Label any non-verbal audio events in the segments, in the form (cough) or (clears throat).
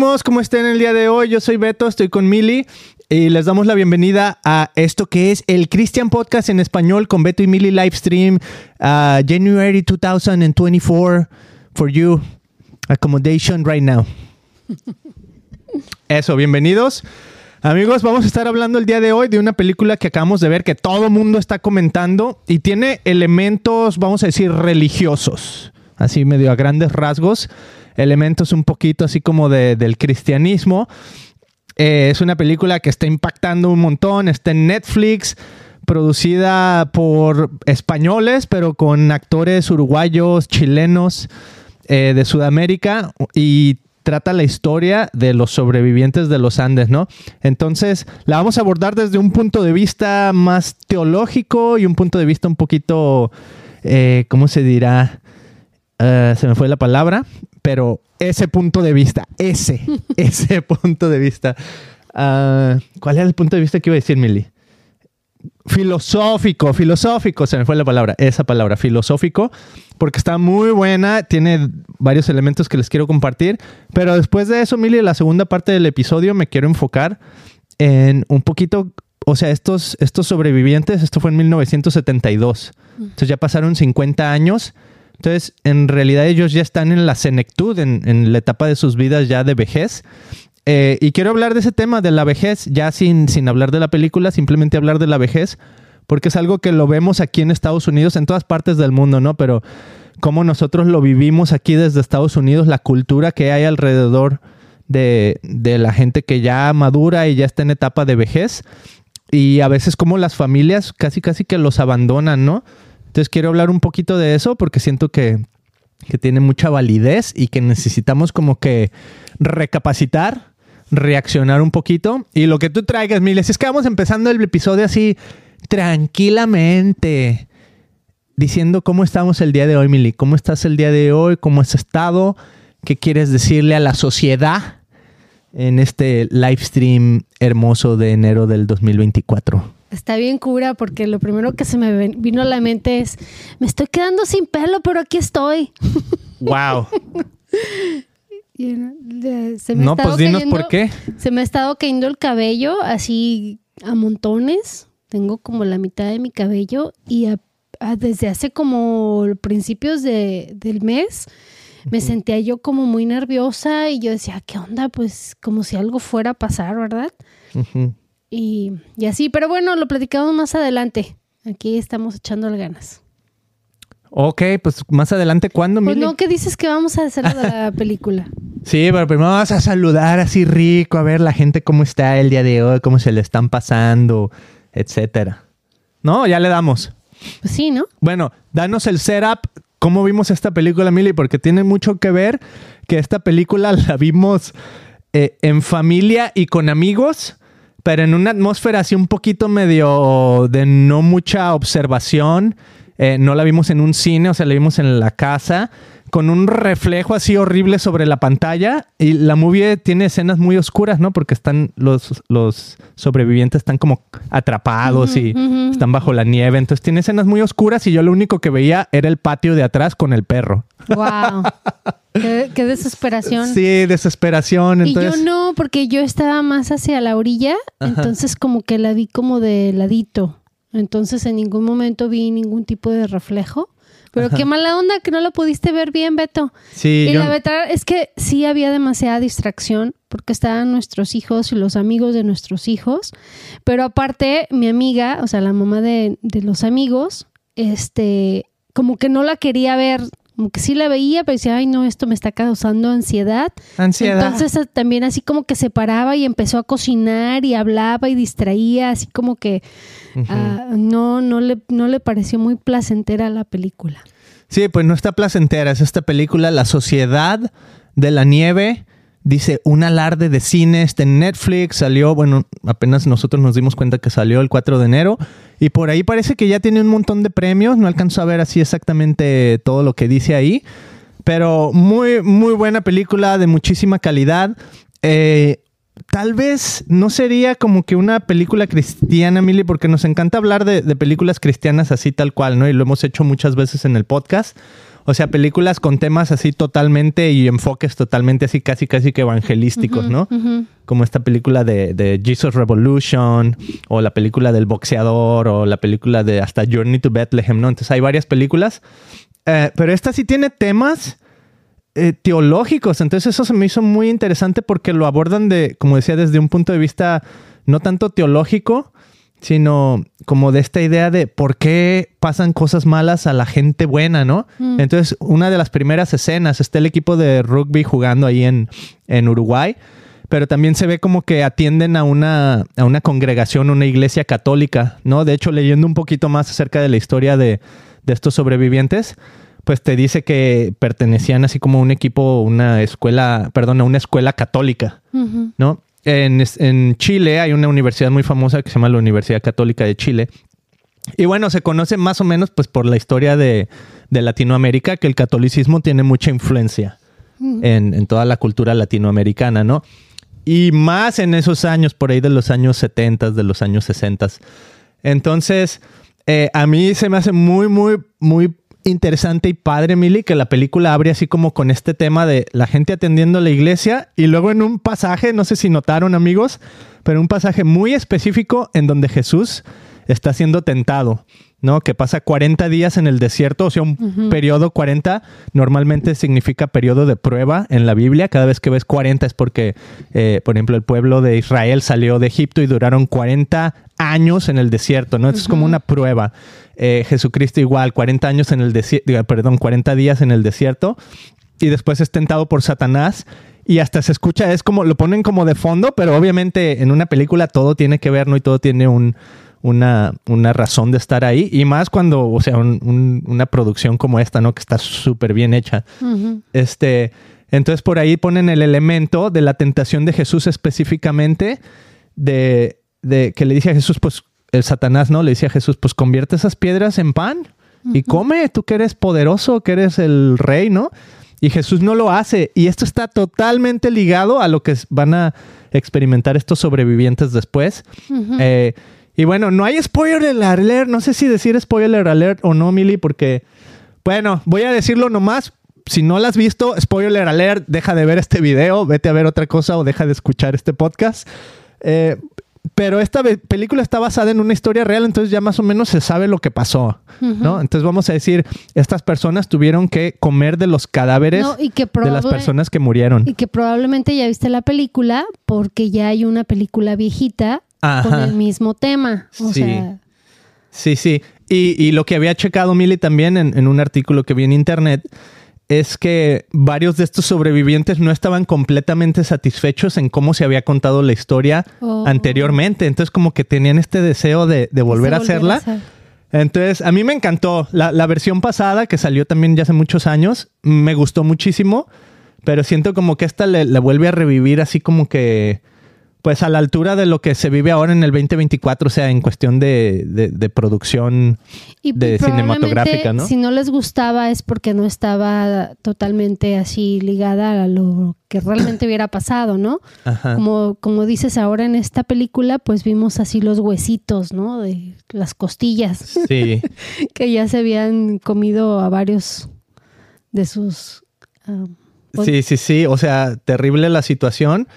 Amiguísimos, ¿cómo están el día de hoy? Yo soy Beto, estoy con Mili y les damos la bienvenida a esto que es el Christian Podcast en español con Beto y Mili Livestream uh, January 2024 for you. Accommodation right now. (laughs) Eso, bienvenidos. Amigos, vamos a estar hablando el día de hoy de una película que acabamos de ver que todo mundo está comentando y tiene elementos, vamos a decir, religiosos, así medio a grandes rasgos, elementos un poquito así como de- del cristianismo. Eh, es una película que está impactando un montón, está en Netflix, producida por españoles, pero con actores uruguayos, chilenos eh, de Sudamérica y trata la historia de los sobrevivientes de los Andes, ¿no? Entonces, la vamos a abordar desde un punto de vista más teológico y un punto de vista un poquito, eh, ¿cómo se dirá? Se me fue la palabra, pero ese punto de vista, ese, (laughs) ese punto de vista. Ah, ¿Cuál era el punto de vista que iba a decir, Milly? Filosófico, filosófico, se me fue la palabra, esa palabra, filosófico, porque está muy buena, tiene varios elementos que les quiero compartir, pero después de eso, Milly, la segunda parte del episodio me quiero enfocar en un poquito, o sea, estos, estos sobrevivientes, esto fue en 1972, entonces ya pasaron 50 años, entonces en realidad ellos ya están en la senectud, en, en la etapa de sus vidas ya de vejez, eh, y quiero hablar de ese tema, de la vejez, ya sin, sin hablar de la película, simplemente hablar de la vejez, porque es algo que lo vemos aquí en Estados Unidos, en todas partes del mundo, ¿no? Pero cómo nosotros lo vivimos aquí desde Estados Unidos, la cultura que hay alrededor de, de la gente que ya madura y ya está en etapa de vejez, y a veces como las familias casi casi que los abandonan, ¿no? Entonces quiero hablar un poquito de eso porque siento que, que tiene mucha validez y que necesitamos como que recapacitar, reaccionar un poquito. Y lo que tú traigas, Miles, es que vamos empezando el episodio así tranquilamente, diciendo cómo estamos el día de hoy, Mili. ¿Cómo estás el día de hoy? ¿Cómo has estado? ¿Qué quieres decirle a la sociedad en este live stream hermoso de enero del 2024? Está bien cura porque lo primero que se me vino a la mente es, me estoy quedando sin pelo, pero aquí estoy. (laughs) ¡Wow! Y, se me No, pues dinos cayendo- por qué. Se me ha estado cayendo el cabello así a montones. Tengo como la mitad de mi cabello y a- a- desde hace como principios de- del mes me sentía yo como muy nerviosa y yo decía, ¿qué onda? Pues como si algo fuera a pasar, ¿verdad? Y, y así, pero bueno, lo platicamos más adelante. Aquí estamos echándole ganas. Ok, pues más adelante, ¿cuándo, Pues Mili? no, ¿qué dices que vamos a hacer de la (laughs) película? Sí, pero primero vamos a saludar así rico, a ver la gente cómo está el día de hoy, cómo se le están pasando, etcétera. No, ya le damos. Pues sí, ¿no? Bueno, danos el setup, cómo vimos esta película, Mili, porque tiene mucho que ver que esta película (laughs) la vimos eh, en familia y con amigos, pero en una atmósfera así un poquito medio de no mucha observación. Eh, no la vimos en un cine, o sea, la vimos en la casa, con un reflejo así horrible sobre la pantalla. Y la movie tiene escenas muy oscuras, ¿no? Porque están los, los sobrevivientes están como atrapados y están bajo la nieve. Entonces tiene escenas muy oscuras y yo lo único que veía era el patio de atrás con el perro. Wow. qué, qué desesperación. Sí, desesperación. Entonces, Y yo no, porque yo estaba más hacia la orilla, Ajá. entonces como que la vi como de ladito. Entonces en ningún momento vi ningún tipo de reflejo. Pero Ajá. qué mala onda que no la pudiste ver bien, Beto. sí, y yo- la verdad es que sí había demasiada distracción porque estaban nuestros hijos y los amigos de nuestros hijos. Pero aparte, mi amiga, o sea, la mamá de, de los amigos, este, como que no la quería ver Como que sí la veía, pero decía, ay, no, esto me está causando ansiedad. Ansiedad. Entonces a- también así como que se paraba y empezó a cocinar y hablaba y distraía, así como que ah, no, no, le, no le pareció muy placentera la película. Sí, pues no está placentera. Es esta película, La Sociedad de la Nieve. Dice, un alarde de cine, está en Netflix, salió, bueno, apenas nosotros nos dimos cuenta que salió el 4 de enero y por ahí parece que ya tiene un montón de premios, no alcanzo a ver así exactamente todo lo que dice ahí, pero muy, muy buena película de muchísima calidad. Eh, tal vez no sería como que una película cristiana, Mili, porque nos encanta hablar de, de películas cristianas así tal cual, ¿no? Y lo hemos hecho muchas veces en el podcast. O sea, películas con temas así totalmente y enfoques totalmente así casi casi que evangelísticos, ¿no? Como esta película de, de Jesus Revolution o la película del boxeador o la película de hasta Journey to Bethlehem, ¿no? Entonces hay varias películas. Eh, pero esta sí tiene temas eh, teológicos. Entonces eso se me hizo muy interesante porque lo abordan de, como decía, desde un punto de vista no tanto teológico, sino como de esta idea de por qué pasan cosas malas a la gente buena, ¿no? Mm. Entonces, una de las primeras escenas está el equipo de rugby jugando ahí en, en Uruguay, pero también se ve como que atienden a una, a una congregación, una iglesia católica, ¿no? De hecho, leyendo un poquito más acerca de la historia de, de estos sobrevivientes, pues te dice que pertenecían así como a un equipo, una escuela, perdón, a una escuela católica. ¿no? En, en Chile hay una universidad muy famosa que se llama la Universidad Católica de Chile. Y bueno, se conoce más o menos pues por la historia de, de Latinoamérica que el catolicismo tiene mucha influencia en, en toda la cultura latinoamericana, ¿no? Y más en esos años, por ahí de los años 70, de los años 60. Entonces, eh, a mí se me hace muy, muy, muy interesante y padre, Mili, que la película abre así como con este tema de la gente atendiendo la iglesia y luego en un pasaje, no sé si notaron amigos, pero un pasaje muy específico en donde Jesús está siendo tentado, ¿no? Que pasa 40 días en el desierto, o sea, un periodo 40 normalmente significa periodo de prueba en la Biblia. Cada vez que ves 40 es porque, eh, por ejemplo, el pueblo de Israel salió de Egipto y duraron 40 años en el desierto, ¿no? Es como una prueba. Eh, Jesucristo igual, 40 años en el desierto, perdón, 40 días en el desierto y después es tentado por Satanás y hasta se escucha, es como, lo ponen como de fondo, pero obviamente en una película todo tiene que ver, ¿no? Y todo tiene un, una, una razón de estar ahí y más cuando, o sea, un- un- una producción como esta, ¿no? Que está súper bien hecha. Este, entonces por ahí ponen el elemento de la tentación de Jesús específicamente, de, de que le dice a Jesús, pues el Satanás, ¿no? Le dice a Jesús, pues convierte esas piedras en pan y come, tú que eres poderoso, que eres el rey, ¿no? Y Jesús no lo hace. Y esto está totalmente ligado a lo que van a experimentar estos sobrevivientes después. Eh, y bueno, no hay spoiler alert. No sé si decir spoiler alert o no, Mili, porque, bueno, voy a decirlo nomás. Si no la has visto, spoiler alert, deja de ver este video, vete a ver otra cosa o deja de escuchar este podcast. Eh, pero esta película está basada en una historia real, entonces ya más o menos se sabe lo que pasó, ¿no? Entonces vamos a decir, estas personas tuvieron que comer de los cadáveres No, y que de las personas que murieron. Y que probablemente ya viste la película porque ya hay una película viejita con el mismo tema. O Sí. sea, Sí, sí. Y, y lo que había checado Mili también en, en un artículo que vi en internet es que varios de estos sobrevivientes no estaban completamente satisfechos en cómo se había contado la historia Oh. anteriormente. Entonces como que tenían este deseo de, de volver a hacerla. hacer. Entonces, a mí me encantó. La, la versión pasada, que salió también ya hace muchos años, me gustó muchísimo, pero siento como que esta le, le vuelve a revivir así como que, pues a la altura de lo que se vive ahora en el 2024, o sea, en cuestión de, de- de producción Y de cinematográfica, ¿no? Si no les gustaba es porque no estaba totalmente así ligada a lo que realmente hubiera pasado, ¿no? Ajá. Como, como dices ahora en esta película, pues vimos así los huesitos, ¿no? De las costillas Sí, (laughs) que ya se habían comido a varios de sus... ah, sí, sí, sí. O sea, terrible la situación.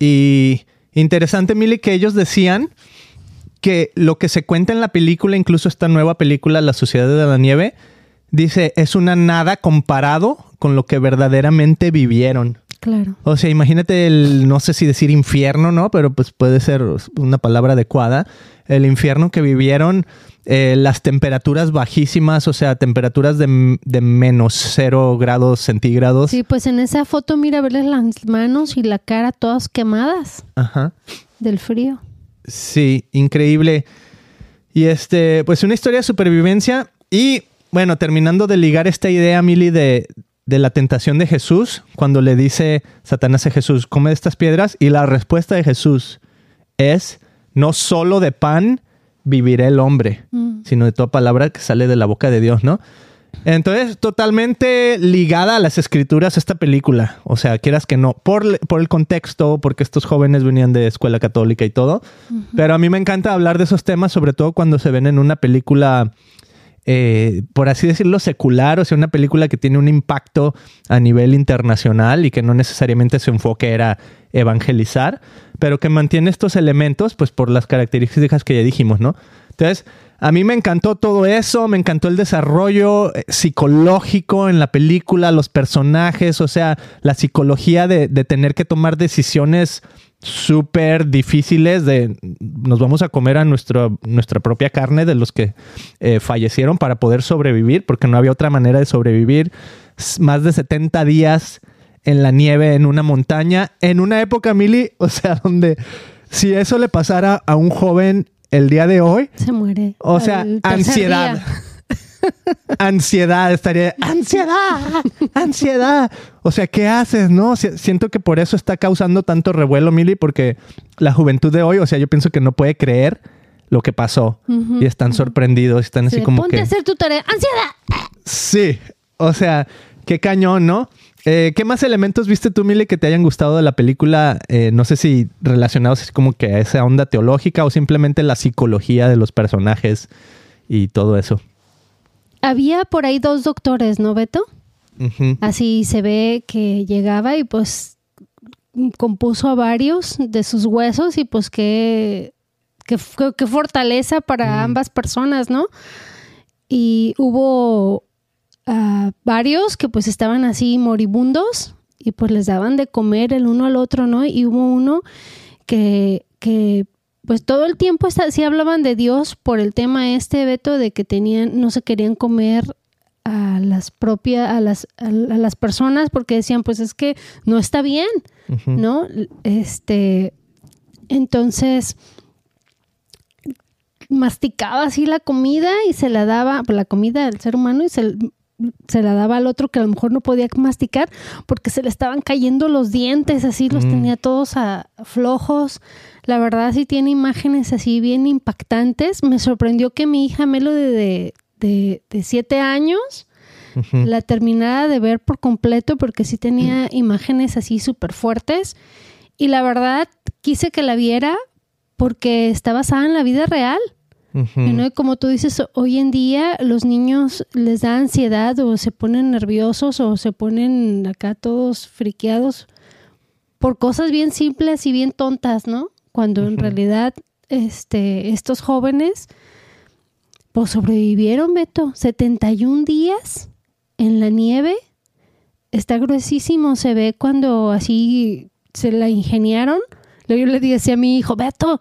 Y interesante, Mili, que ellos decían que lo que se cuenta en la película, incluso esta nueva película, La Sociedad de la Nieve, dice, es una nada comparado con lo que verdaderamente vivieron. Claro. O sea, imagínate el, no sé si decir infierno, ¿no? Pero pues puede ser una palabra adecuada. El infierno que vivieron, eh, las temperaturas bajísimas, o sea, temperaturas de, de menos cero grados centígrados. Sí, pues en esa foto mira verles las manos y la cara todas quemadas Ajá. del frío. Sí, increíble. Y este, pues una historia de supervivencia. Y bueno, terminando de ligar esta idea, Mili, de, de la tentación de Jesús, cuando le dice Satanás a Jesús, come de estas piedras. Y la respuesta de Jesús es, no solo de pan vivirá el hombre, Mm. sino de toda palabra que sale de la boca de Dios, ¿no? Entonces, totalmente ligada a las escrituras esta película. O sea, quieras que no, por, por el contexto, porque estos jóvenes venían de escuela católica y todo. Pero a mí me encanta hablar de esos temas, sobre todo cuando se ven en una película, eh, por así decirlo, secular, o sea, una película que tiene un impacto a nivel internacional y que no necesariamente su enfoque era evangelizar, pero que mantiene estos elementos, pues por las características que ya dijimos, ¿no? Entonces, a mí me encantó todo eso, me encantó el desarrollo eh, psicológico en la película, los personajes, o sea, la psicología de, de tener que tomar decisiones súper difíciles de nos vamos a comer a nuestro, nuestra propia carne de los que eh, fallecieron para poder sobrevivir, porque no había otra manera de sobrevivir. Más de 70 días en la nieve, en una montaña, en una época, Mili, (laughs) o sea, donde si eso le pasara a un joven el día de hoy, Se muere. o sea, ansiedad. Ansiedad, estaría, ansiedad, ansiedad. O sea, ¿qué haces, no? Si- Siento que por eso está causando tanto revuelo, Mili, porque la juventud de hoy, o sea, yo pienso que no puede creer lo que pasó y están sorprendidos, están así Sí, como Ponte que... a hacer tu tarea. ¡Ansiedad! Sí, o sea, qué cañón, ¿no? Eh, ¿Qué más elementos viste tú, Mili, que te hayan gustado de la película? Eh, no sé si relacionados como que a esa onda teológica o simplemente la psicología de los personajes y todo eso. Había por ahí dos doctores, ¿no, Beto? Así se ve que llegaba y pues compuso a varios de sus huesos y pues qué, qué, fortaleza para ambas personas, ¿no? Y hubo ah, varios que pues estaban así moribundos y pues les daban de comer el uno al otro, ¿no? Y hubo uno que, que pues todo el tiempo está, sí hablaban de Dios por el tema este, Beto, de que tenían, no se querían comer a las propias, a las, a las personas porque decían, pues es que no está bien. ¿no? Este, entonces masticaba así la comida y se la daba, pues, la comida del ser humano y se, se la daba al otro que a lo mejor no podía masticar porque se le estaban cayendo los dientes, así los Mm. tenía todos a- flojos. La verdad sí tiene imágenes así bien impactantes. Me sorprendió que mi hija Melo de, de, de, de siete años la terminara de ver por completo porque sí tenía imágenes así súper fuertes. Y la verdad quise que la viera porque está basada en la vida real. ¿No? Como tú dices, hoy en día los niños les da ansiedad o se ponen nerviosos o se ponen acá todos friqueados por cosas bien simples y bien tontas, ¿no? Cuando en realidad este, estos jóvenes pues sobrevivieron, Beto, 71 días en la nieve. Está gruesísimo, se ve cuando así se la ingeniaron. Yo le decía a mi hijo, Beto,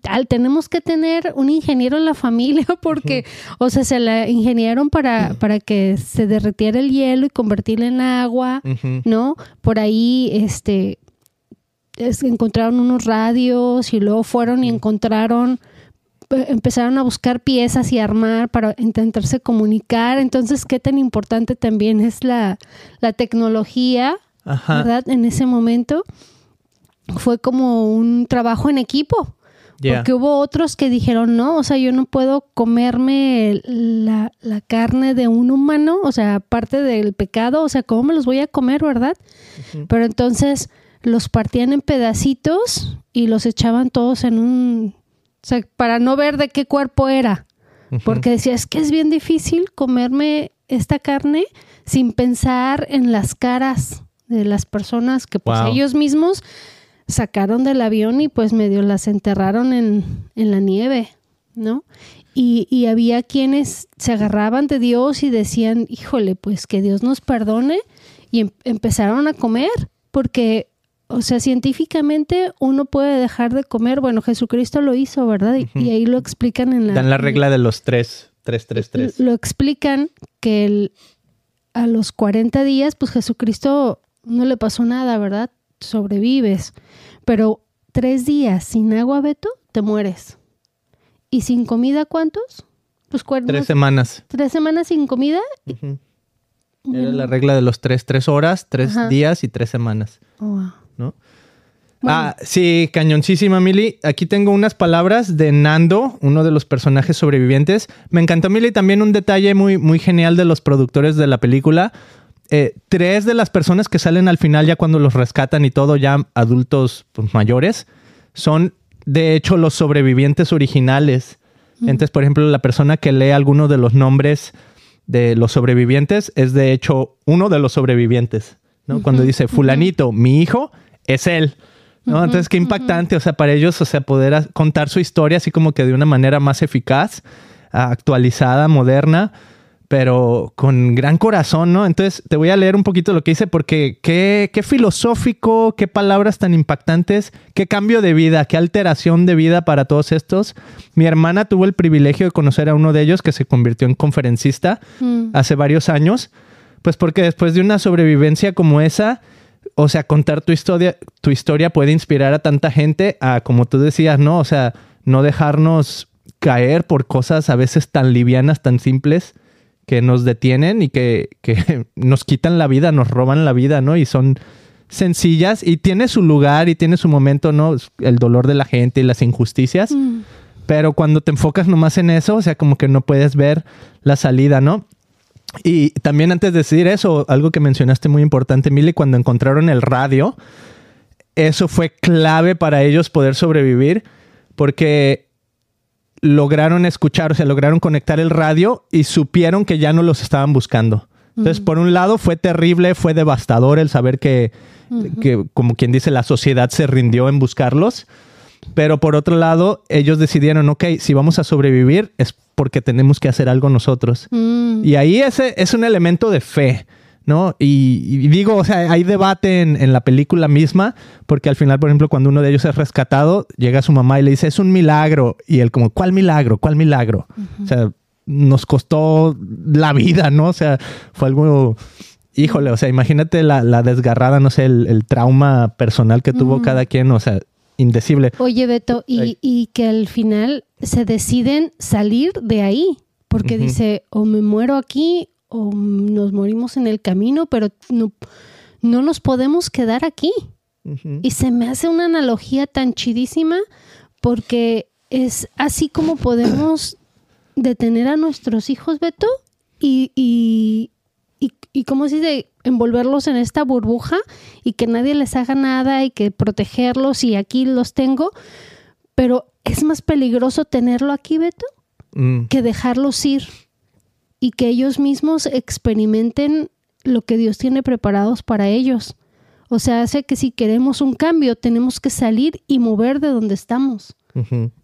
tal, tenemos que tener un ingeniero en la familia (laughs) porque, o sea, se la ingeniaron para, para que se derritiera el hielo y convertirlo en agua. ¿no? Por ahí, este, es- encontraron unos radios y luego fueron y encontraron, eh, empezaron a buscar piezas y armar para intentarse comunicar. Entonces, qué tan importante también es la, la tecnología, Ajá. ¿verdad? En ese momento fue como un trabajo en equipo. Porque hubo otros que dijeron, no, o sea, yo no puedo comerme la, la carne de un humano, o sea, aparte del pecado, o sea, ¿cómo me los voy a comer, verdad? Pero entonces los partían en pedacitos y los echaban todos en un... O sea, para no ver de qué cuerpo era. Porque decía, es que es bien difícil comerme esta carne sin pensar en las caras de las personas que pues Wow. ellos mismos sacaron del avión y pues medio las enterraron en, en la nieve, ¿no? Y, y había quienes se agarraban de Dios y decían, híjole, pues que Dios nos perdone y em- empezaron a comer porque, o sea, científicamente uno puede dejar de comer. Bueno, Jesucristo lo hizo, ¿verdad? Y, y ahí lo explican en la... Dan la regla de los tres, tres, tres, tres. Lo explican que el- a los 40 días, pues Jesucristo no le pasó nada, ¿verdad? Sobrevives. Pero tres días sin agua, Beto, te mueres. ¿Y sin comida cuántos? Pues cuer- Tres semanas. tres semanas sin comida. Era la regla de los tres, tres horas, tres Ajá. días y tres semanas, Oh, wow. ¿no? Bueno. Ah, sí, cañoncísima, Mili. Aquí tengo unas palabras de Nando, uno de los personajes sobrevivientes. Me encantó, Mili, también un detalle muy, muy genial de los productores de la película. Eh, tres de las personas que salen al final, ya cuando los rescatan y todo, ya adultos pues, mayores, son de hecho los sobrevivientes originales. Entonces, por ejemplo, la persona que lee alguno de los nombres de los sobrevivientes es de hecho uno de los sobrevivientes. ¿no? Cuando dice fulanito, mi hijo, es él. ¿no? Entonces, qué impactante, o sea, para ellos, o sea, poder contar su historia así como que de una manera más eficaz, actualizada, moderna, pero con gran corazón, ¿no? Entonces, te voy a leer un poquito lo que dice porque qué, qué filosófico, qué palabras tan impactantes, qué cambio de vida, qué alteración de vida para todos estos. Mi hermana tuvo el privilegio de conocer a uno de ellos que se convirtió en conferencista Mm. hace varios años, pues porque después de una sobrevivencia como esa, o sea, contar tu historia, tu historia puede inspirar a tanta gente a, como tú decías, ¿no? O sea, no dejarnos caer por cosas a veces tan livianas, tan simples, que nos detienen y que, que (laughs) nos quitan la vida, nos roban la vida, ¿no? Y son sencillas y tiene su lugar y tiene su momento, ¿no? El dolor de la gente y las injusticias. Mm. Pero cuando te enfocas nomás en eso, o sea, como que no puedes ver la salida, ¿no? Y también antes de decir eso, algo que mencionaste muy importante, Mili, cuando encontraron el radio, eso fue clave para ellos poder sobrevivir porque lograron escuchar, o sea, lograron conectar el radio y supieron que ya no los estaban buscando. Entonces, por un lado, fue terrible, fue devastador el saber que, que, como quien dice, la sociedad se rindió en buscarlos. Pero por otro lado, ellos decidieron, ok, si vamos a sobrevivir es porque tenemos que hacer algo nosotros. Mm. Y ahí ese es un elemento de fe, ¿no? Y, y digo, o sea, hay debate en, en la película misma, porque al final, por ejemplo, cuando uno de ellos es rescatado, llega su mamá y le dice, es un milagro. Y él como, ¿cuál milagro? ¿Cuál milagro? O sea, nos costó la vida, ¿no? O sea, fue algo... Híjole, o sea, imagínate la, la desgarrada, no sé, el, el trauma personal que tuvo cada quien, o sea, indecible. Oye, Beto, y, y que al final se deciden salir de ahí, porque dice, o me muero aquí o nos morimos en el camino, pero no, no nos podemos quedar aquí. Y se me hace una analogía tan chidísima porque es así como podemos (clears throat) detener a nuestros hijos, Beto, y, y, y, y ¿cómo se dice? envolverlos en esta burbuja y que nadie les haga nada y que protegerlos y aquí los tengo, pero es más peligroso tenerlo aquí, Beto, Mm, que dejarlos ir y que ellos mismos experimenten lo que Dios tiene preparados para ellos. O sea, hace que si queremos un cambio, tenemos que salir y mover de donde estamos.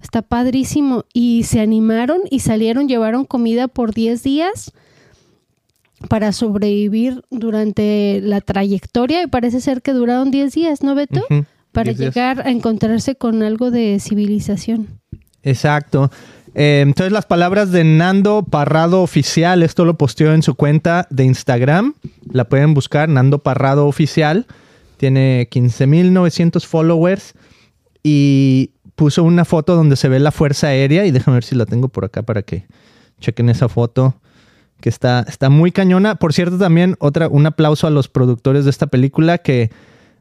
Está padrísimo. Y se animaron y salieron, llevaron comida por 10 días para sobrevivir durante la trayectoria y parece ser que duraron 10 días, ¿no, Beto? Para días. llegar a encontrarse con algo de civilización. Exacto. Eh, entonces las palabras de Nando Parrado Oficial, esto lo posteó en su cuenta de Instagram, la pueden buscar, Nando Parrado Oficial, tiene 15.900 followers y puso una foto donde se ve la Fuerza Aérea. Y déjame ver si la tengo por acá para que chequen esa foto que está, está muy cañona. Por cierto, también otra, un aplauso a los productores de esta película que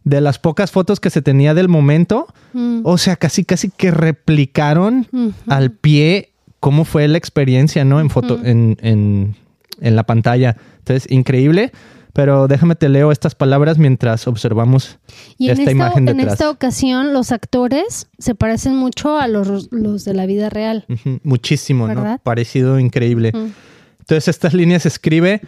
de las pocas fotos que se tenía del momento, Mm. o sea, casi casi que replicaron al pie cómo fue la experiencia, ¿no? En foto, en, en, en la pantalla. Entonces, increíble. Pero déjame te leo estas palabras mientras observamos Y en esta esta, imagen en detrás. esta ocasión los actores se parecen mucho a los, los de la vida real. Muchísimo, ¿no? Parecido increíble. Entonces, estas líneas escribe,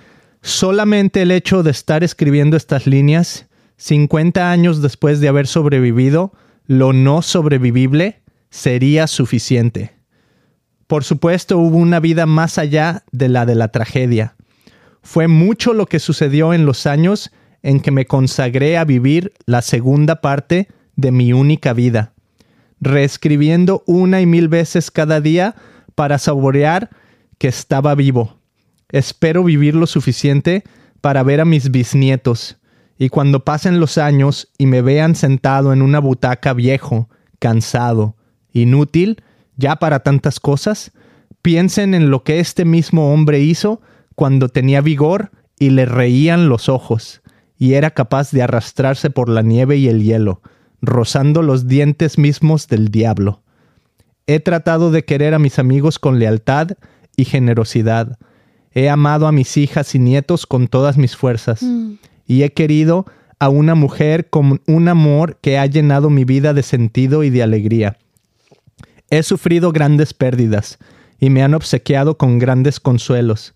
solamente el hecho de estar escribiendo estas líneas, 50 años después de haber sobrevivido, lo no sobrevivible sería suficiente. Por supuesto, hubo una vida más allá de la de la tragedia. Fue mucho lo que sucedió en los años en que me consagré a vivir la segunda parte de mi única vida, reescribiendo una y mil veces cada día para saborear que estaba vivo. Espero vivir lo suficiente para ver a mis bisnietos, y cuando pasen los años y me vean sentado en una butaca viejo, cansado, inútil, ya para tantas cosas, piensen en lo que este mismo hombre hizo cuando tenía vigor y le reían los ojos, y era capaz de arrastrarse por la nieve y el hielo, rozando los dientes mismos del diablo. He tratado de querer a mis amigos con lealtad y generosidad. He amado a mis hijas y nietos con todas mis fuerzas. Mm. Y he querido a una mujer con un amor que ha llenado mi vida de sentido y de alegría. He sufrido grandes pérdidas y me han obsequiado con grandes consuelos.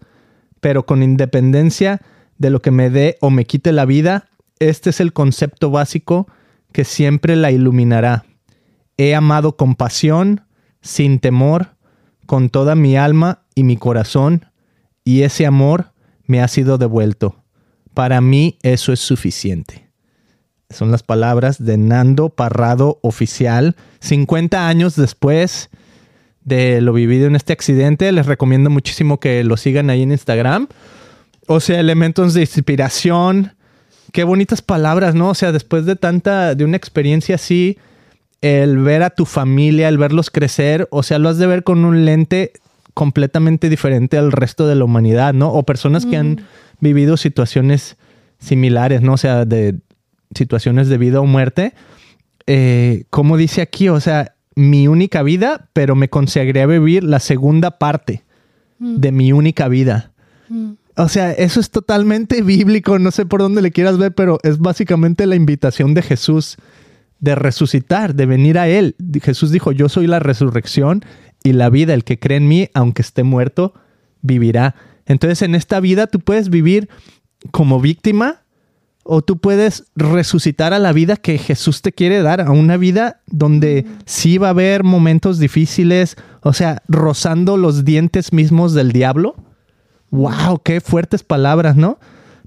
Pero con independencia de lo que me dé o me quite la vida, este es el concepto básico que siempre la iluminará. He amado con pasión, sin temor, con toda mi alma y mi corazón, y ese amor me ha sido devuelto. Para mí eso es suficiente. Son las palabras de Nando Parrado Oficial, 50 años después de lo vivido en este accidente. Les recomiendo muchísimo que lo sigan ahí en Instagram. O sea, elementos de inspiración. Qué bonitas palabras, ¿no? O sea, después de tanta, de una experiencia así, el ver a tu familia, el verlos crecer, o sea, lo has de ver con un lente completamente diferente al resto de la humanidad, ¿no? O personas que han vivido situaciones similares, ¿no? O sea, de situaciones de vida o muerte. Eh, como dice aquí, o sea, mi única vida, pero me consagré a vivir la segunda parte de mi única vida. Mm. O sea, eso es totalmente (laughs) bíblico, no sé por dónde le quieras ver, pero es básicamente la invitación de Jesús de resucitar, de venir a Él. Jesús dijo, yo soy la resurrección y la vida, el que cree en mí, aunque esté muerto, vivirá. Entonces en esta vida tú puedes vivir como víctima o tú puedes resucitar a la vida que Jesús te quiere dar, a una vida donde sí va a haber momentos difíciles, o sea, rozando los dientes mismos del diablo. ¡Wow! ¡Qué fuertes palabras, ¿no?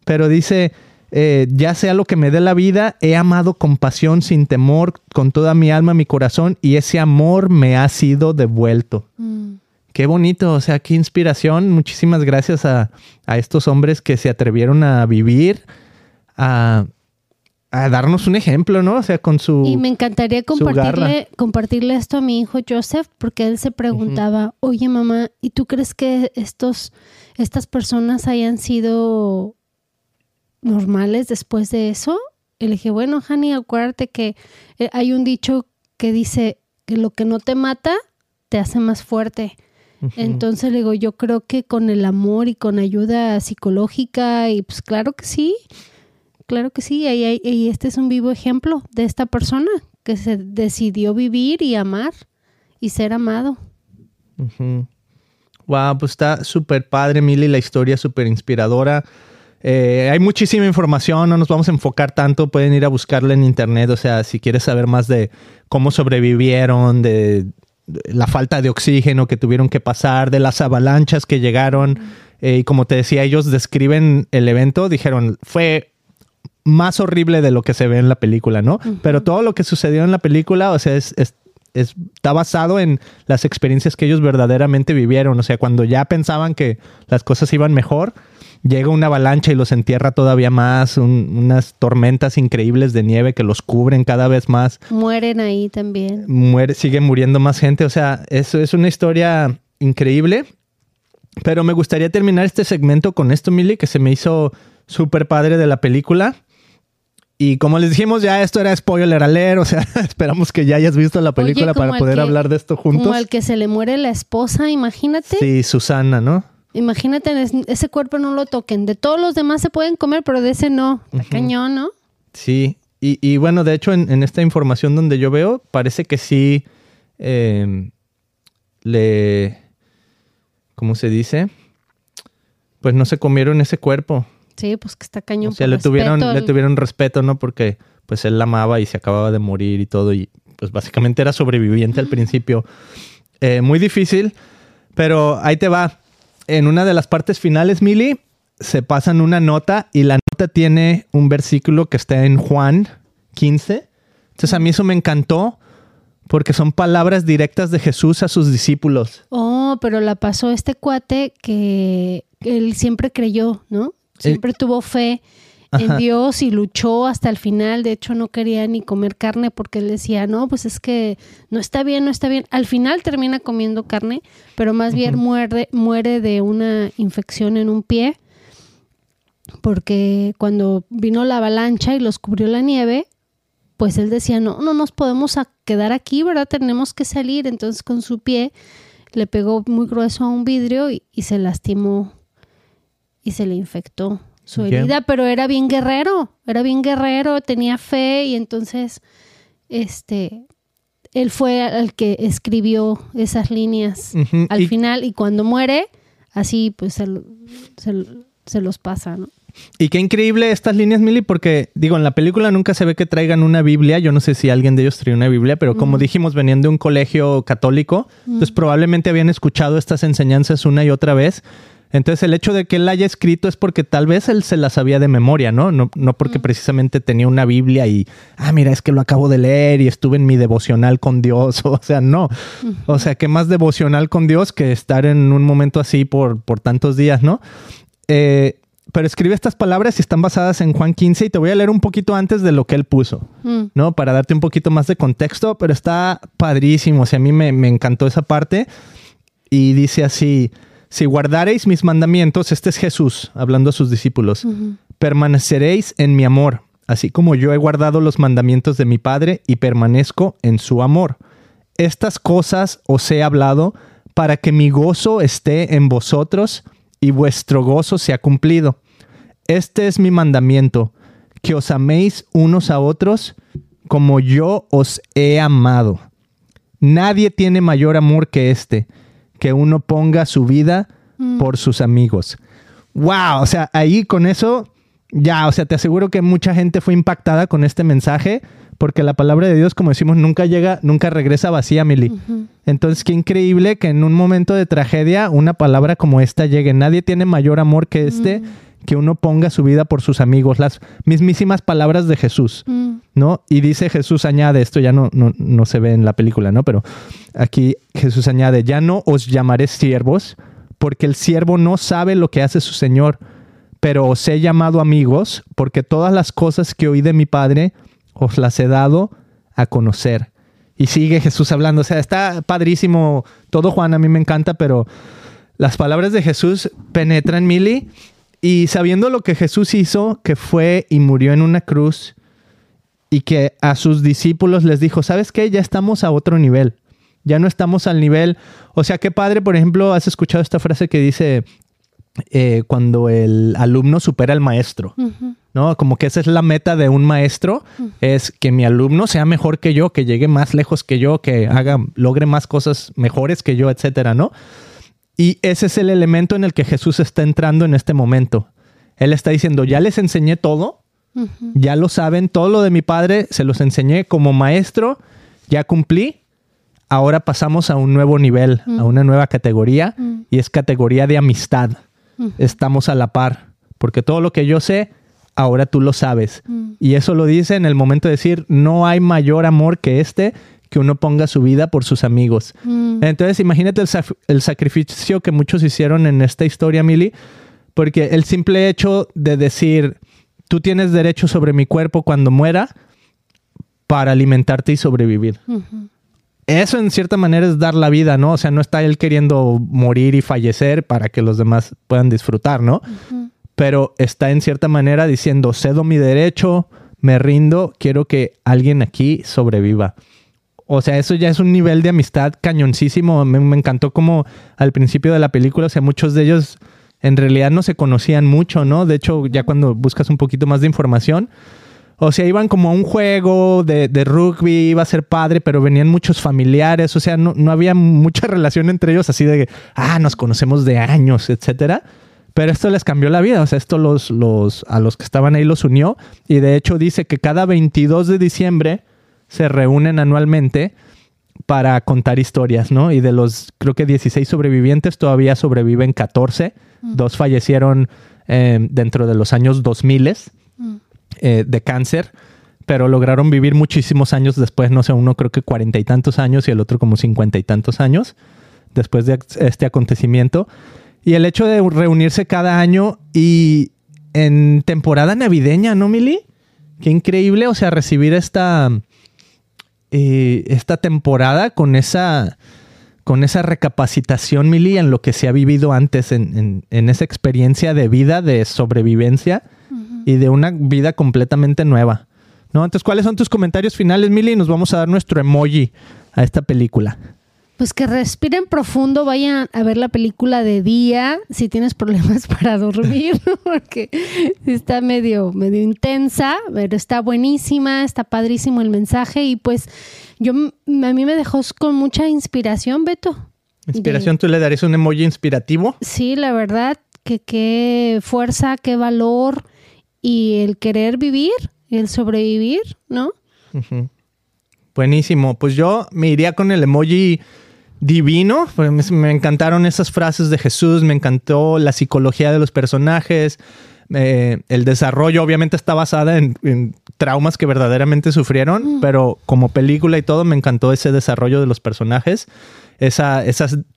Pero dice, eh, ya sea lo que me dé la vida, he amado con pasión, sin temor, con toda mi alma, mi corazón, y ese amor me ha sido devuelto. Mm. Qué bonito, o sea, qué inspiración. Muchísimas gracias a, a estos hombres que se atrevieron a vivir, a, a darnos un ejemplo, ¿no? O sea, con su... Y me encantaría compartirle, compartirle esto a mi hijo Joseph, porque él se preguntaba, oye mamá, ¿y tú crees que estos, estas personas hayan sido normales después de eso? Y le dije, bueno, Hani, acuérdate que eh, hay un dicho que dice que lo que no te mata te hace más fuerte. Entonces le digo, yo creo que con el amor y con ayuda psicológica, y pues claro que sí, claro que sí, y, y- y este es un vivo ejemplo de esta persona que se decidió vivir y amar y ser amado. Wow, pues está súper padre, Mili, la historia súper inspiradora. Eh, hay muchísima información, no nos vamos a enfocar tanto, pueden ir a buscarla en internet, o sea, si quieres saber más de cómo sobrevivieron, de la falta de oxígeno que tuvieron que pasar, de las avalanchas que llegaron, eh, y como te decía, ellos describen el evento, dijeron, fue más horrible de lo que se ve en la película, ¿no? Pero todo lo que sucedió en la película, o sea, es, es- es- está basado en las experiencias que ellos verdaderamente vivieron. O sea, cuando ya pensaban que las cosas iban mejor, llega una avalancha y los entierra todavía más, un- unas tormentas increíbles de nieve que los cubren cada vez más. Mueren ahí también. Muere, sigue muriendo más gente. O sea, eso es una historia increíble. Pero me gustaría terminar este segmento con esto, Milly, que se me hizo súper padre de la película. Y como les dijimos, ya esto era spoiler alert, o sea, (laughs) esperamos que ya hayas visto la película para poder que- hablar de esto juntos. Como al que se le muere la esposa, imagínate. Sí, Susana, ¿no? Imagínate, es- ese cuerpo no lo toquen. De todos los demás se pueden comer, pero de ese no. Está cañón, ¿no? Sí. Y, y bueno, de hecho, en, en esta información donde yo veo, parece que sí eh, le. ¿Cómo se dice? Pues no se comieron ese cuerpo. Sí, pues que está cañón. O sea, le tuvieron, le tuvieron respeto, ¿no? Porque pues él la amaba y se acababa de morir y todo. Y pues básicamente era sobreviviente al principio. Eh, muy difícil, pero ahí te va. En una de las partes finales, Mili, se pasan una nota y la nota tiene un versículo que está en Juan 15. Entonces a mí eso me encantó porque son palabras directas de Jesús a sus discípulos. Oh, pero la pasó este cuate que él siempre creyó, ¿no? Siempre tuvo fe en Dios y luchó hasta el final. De hecho, no quería ni comer carne porque él decía, no, pues es que no está bien, no está bien. Al final termina comiendo carne, pero más bien muere, muere de una infección en un pie porque cuando vino la avalancha y los cubrió la nieve, pues él decía, no, no nos podemos quedar aquí, ¿verdad? Tenemos que salir. Entonces con su pie le pegó muy grueso a un vidrio y, se lastimó y se le infectó su herida, pero era bien guerrero, era bien guerrero, tenía fe y entonces, este, él fue el que escribió esas líneas al final y cuando muere, así pues se, se los pasa, ¿no? Y qué increíble estas líneas, Milly, porque digo, en la película nunca se ve que traigan una Biblia. Yo no sé si alguien de ellos trae una Biblia, pero como dijimos, venían de un colegio católico, entonces mm. probablemente habían escuchado estas enseñanzas una y otra vez. Entonces el hecho de que él haya escrito es porque tal vez él se las sabía de memoria, ¿no? No, no porque mm. precisamente tenía una Biblia y, ah, mira, es que lo acabo de leer y estuve en mi devocional con Dios. (laughs) O sea, no. O sea, ¿qué más devocional con Dios que estar en un momento así por, por tantos días, ¿no? Eh, pero escribe estas palabras y están basadas en Juan 15 y te voy a leer un poquito antes de lo que él puso, mm. ¿no? Para darte un poquito más de contexto, pero está padrísimo, o sea, a mí me, encantó esa parte y dice así, si guardareis mis mandamientos, este es Jesús hablando a sus discípulos, permaneceréis en mi amor, así como yo he guardado los mandamientos de mi Padre y permanezco en su amor. Estas cosas os he hablado para que mi gozo esté en vosotros y vuestro gozo se ha cumplido. Este es mi mandamiento, que os améis unos a otros como yo os he amado. Nadie tiene mayor amor que este, que uno ponga su vida mm. por sus amigos. Wow, o sea, ahí con eso, ya, o sea, te aseguro que mucha gente fue impactada con este mensaje porque la palabra de Dios, como decimos, nunca llega, nunca regresa vacía, Mili. Entonces, qué increíble que en un momento de tragedia una palabra como esta llegue. Nadie tiene mayor amor que este, que uno ponga su vida por sus amigos, las mismísimas palabras de Jesús, ¿no? Y dice Jesús añade, esto ya no, no, no se ve en la película, ¿no? Pero aquí Jesús añade, ya no os llamaré siervos, porque el siervo no sabe lo que hace su Señor, pero os he llamado amigos, porque todas las cosas que oí de mi Padre, os las he dado a conocer. Y sigue Jesús hablando. O sea, está padrísimo todo, Juan, a mí me encanta, pero las palabras de Jesús penetran, Mili. Y sabiendo lo que Jesús hizo, que fue y murió en una cruz, y que a sus discípulos les dijo, ¿sabes qué? Ya estamos a otro nivel. Ya no estamos al nivel. O sea, qué padre, por ejemplo, has escuchado esta frase que dice, eh, cuando el alumno supera al maestro, ¿no? Como que esa es la meta de un maestro, es que mi alumno sea mejor que yo, que llegue más lejos que yo, que haga, logre más cosas mejores que yo, etcétera, ¿no? Y ese es el elemento en el que Jesús está entrando en este momento. Él está diciendo, ya les enseñé todo, ya lo saben, todo lo de mi padre se los enseñé. Como maestro, ya cumplí, ahora pasamos a un nuevo nivel, a una nueva categoría, y es categoría de amistad. Estamos a la par, porque todo lo que yo sé, ahora tú lo sabes. Y eso lo dice en el momento de decir, no hay mayor amor que este, que uno ponga su vida por sus amigos. Entonces, imagínate el, sacrificio que muchos hicieron en esta historia, Mili, porque el simple hecho de decir, tú tienes derecho sobre mi cuerpo cuando muera para alimentarte y sobrevivir eso en cierta manera es dar la vida, ¿no? O sea, no está él queriendo morir y fallecer para que los demás puedan disfrutar, ¿no? Pero está en cierta manera diciendo, cedo mi derecho, me rindo, quiero que alguien aquí sobreviva. O sea, eso ya es un nivel de amistad cañoncísimo. Me, me encantó como al principio de la película, o sea, muchos de ellos en realidad no se conocían mucho, ¿no? De hecho, ya cuando buscas un poquito más de información, o sea, iban como a un juego de, rugby, iba a ser padre, pero venían muchos familiares. O sea, no, había mucha (laughs) relación entre ellos así de, ah, nos conocemos de años, etcétera. Pero esto les cambió la vida. O sea, esto los, los, a los que estaban ahí los unió. Y de hecho dice que cada 22 de diciembre se reúnen anualmente para contar historias, ¿no? Y de los, creo que 16 sobrevivientes, todavía sobreviven 14. Dos fallecieron eh, dentro de los años 2000 Mm. eh, de cáncer, pero lograron vivir muchísimos años después, no sé, uno creo que cuarenta y tantos años y el otro como cincuenta y tantos años después de este acontecimiento. Y el hecho de reunirse cada año y en temporada navideña, ¿no, Mili? Qué increíble, o sea, recibir esta, eh, esta temporada con esa, con esa recapacitación, Mili, en lo que se ha vivido antes, en, en- en esa experiencia de vida, de sobrevivencia y de una vida completamente nueva. ¿No? Entonces, ¿cuáles son tus comentarios finales, Mili? Y nos vamos a dar nuestro emoji a esta película. Pues que respiren profundo, vayan a ver la película de día si tienes problemas (laughs) para dormir, (laughs) porque está medio, medio intensa, pero está buenísima, está padrísimo el mensaje y pues yo a mí me dejó con mucha inspiración, Beto. Inspiración, ¿tú le darías un emoji inspirativo? Sí, la verdad, que qué fuerza, qué valor y el querer vivir, el sobrevivir, ¿no? Buenísimo. Pues yo me iría con el emoji divino. Me, encantaron esas frases de Jesús, me encantó la psicología de los personajes. eh, el desarrollo obviamente está basada en, en traumas que verdaderamente sufrieron, pero como película y todo me encantó ese desarrollo de los personajes, esa,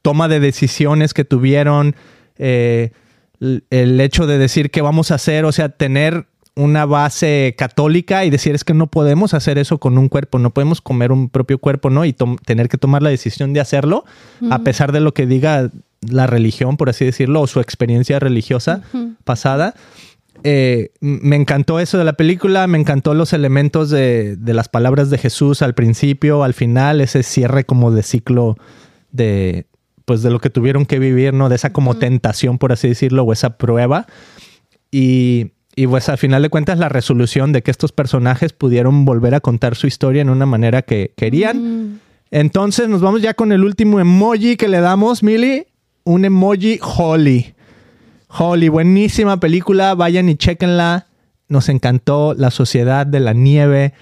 toma de decisiones que tuvieron, eh, el hecho de decir qué vamos a hacer, o sea, tener una base católica y decir es que no podemos hacer eso con un cuerpo, no podemos comer un propio cuerpo, ¿no? Y tener que tomar la decisión de hacerlo, a pesar de lo que diga la religión, por así decirlo, o su experiencia religiosa pasada. Eh, me encantó eso de la película, me encantó los elementos de, de las palabras de Jesús al principio, al final, ese cierre como de ciclo de pues de lo que tuvieron que vivir, ¿no? De esa como tentación, por así decirlo, o esa prueba. Y, y pues al final de cuentas la resolución de que estos personajes pudieron volver a contar su historia en una manera que querían. Mm, Entonces nos vamos ya con el último emoji que le damos, Mili. Un emoji Holly. Holly, buenísima película. Vayan y chequenla. Nos encantó La Sociedad de la Nieve.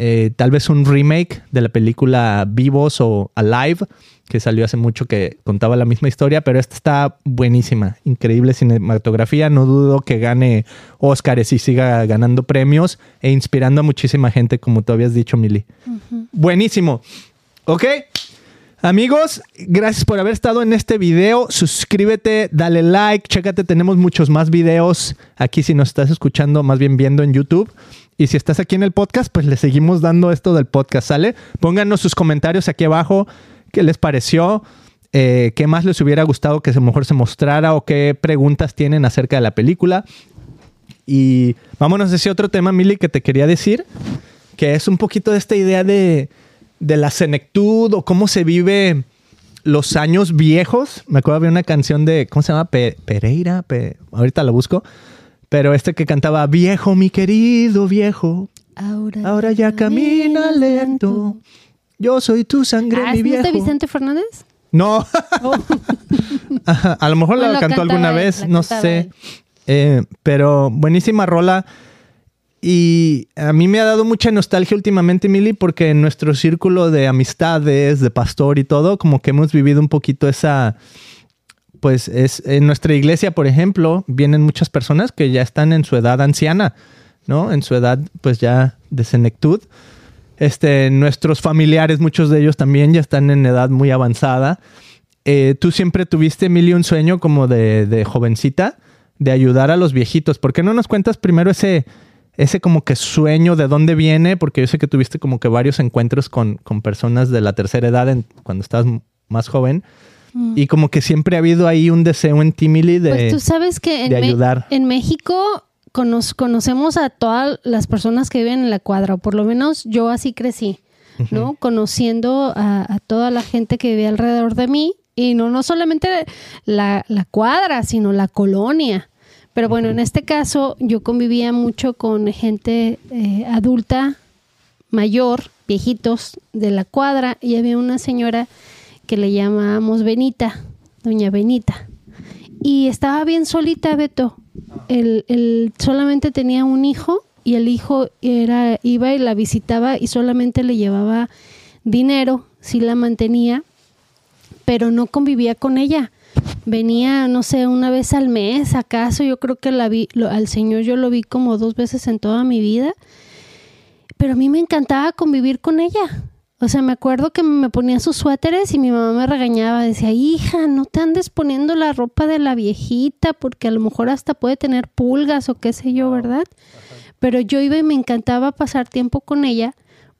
Eh, tal vez un remake de la película Vivos o Alive, que salió hace mucho que contaba la misma historia, pero esta está buenísima. Increíble cinematografía. No dudo que gane Oscars y siga ganando premios e inspirando a muchísima gente, como tú habías dicho, Mili. Buenísimo. ¿Ok? Amigos, gracias por haber estado en este video. Suscríbete, dale like, chécate, tenemos muchos más videos aquí si nos estás escuchando, más bien viendo en YouTube. Y si estás aquí en el podcast, pues le seguimos dando esto del podcast, ¿sale? Pónganos sus comentarios aquí abajo, qué les pareció, eh, qué más les hubiera gustado que a lo mejor se mostrara o qué preguntas tienen acerca de la película. Y vámonos a ese otro tema, Mili, que te quería decir, que es un poquito de esta idea de, de la senectud o cómo se vive los años viejos. Me acuerdo de una canción de, ¿cómo se llama? Pe- Pereira, Pe- ahorita la busco. Pero este que cantaba, viejo, mi querido viejo, Ahora, ahora ya camina lento. Yo soy tu sangre, Ah, mi ¿es de viejo. Vicente Fernández? No, (laughs) Oh. (laughs) Ajá, a lo mejor Bueno, la cantó alguna él, vez, no sé. Eh, pero buenísima rola. Y a mí me ha dado mucha nostalgia últimamente, Mili, porque en nuestro círculo de amistades, de pastor y todo, como que hemos vivido un poquito esa. Pues es en nuestra iglesia, por ejemplo, vienen muchas personas que ya están en su edad anciana, ¿no? En su edad, pues ya de senectud. Este, nuestros familiares, muchos de ellos también ya están en edad muy avanzada. Eh, tú siempre tuviste, Emilio, un sueño como de, de jovencita de ayudar a los viejitos. ¿Por qué no nos cuentas primero ese, ese como que sueño de dónde viene? Porque yo sé que tuviste como que varios encuentros con, con personas de la tercera edad cuando estabas más joven. Y como que siempre ha habido ahí un deseo en ti, Mili, de... Pues tú sabes que en, ayudar. en México cono- conocemos a todas las personas que viven en la cuadra, o por lo menos yo así crecí, ¿no? Conociendo a, a toda la gente que vive alrededor de mí, y no, no solamente la, la cuadra, sino la colonia. Pero bueno, en este caso yo convivía mucho con gente eh, adulta, mayor, viejitos de la cuadra, y había una señora que le llamábamos Benita, doña Benita. Y estaba bien solita, Beto. Él, él solamente tenía un hijo y el hijo era, iba y la visitaba y solamente le llevaba dinero, sí la mantenía, pero no convivía con ella. venía, no sé, una vez al mes, acaso, yo creo que la vi, lo- al Señor yo lo vi como dos veces en toda mi vida, pero a mí me encantaba convivir con ella. O sea, me acuerdo que me ponía sus suéteres y mi mamá me regañaba, decía, hija, no te andes poniendo la ropa de la viejita porque a lo mejor hasta puede tener pulgas o qué sé yo, ¿verdad? Pero yo iba y me encantaba pasar tiempo con ella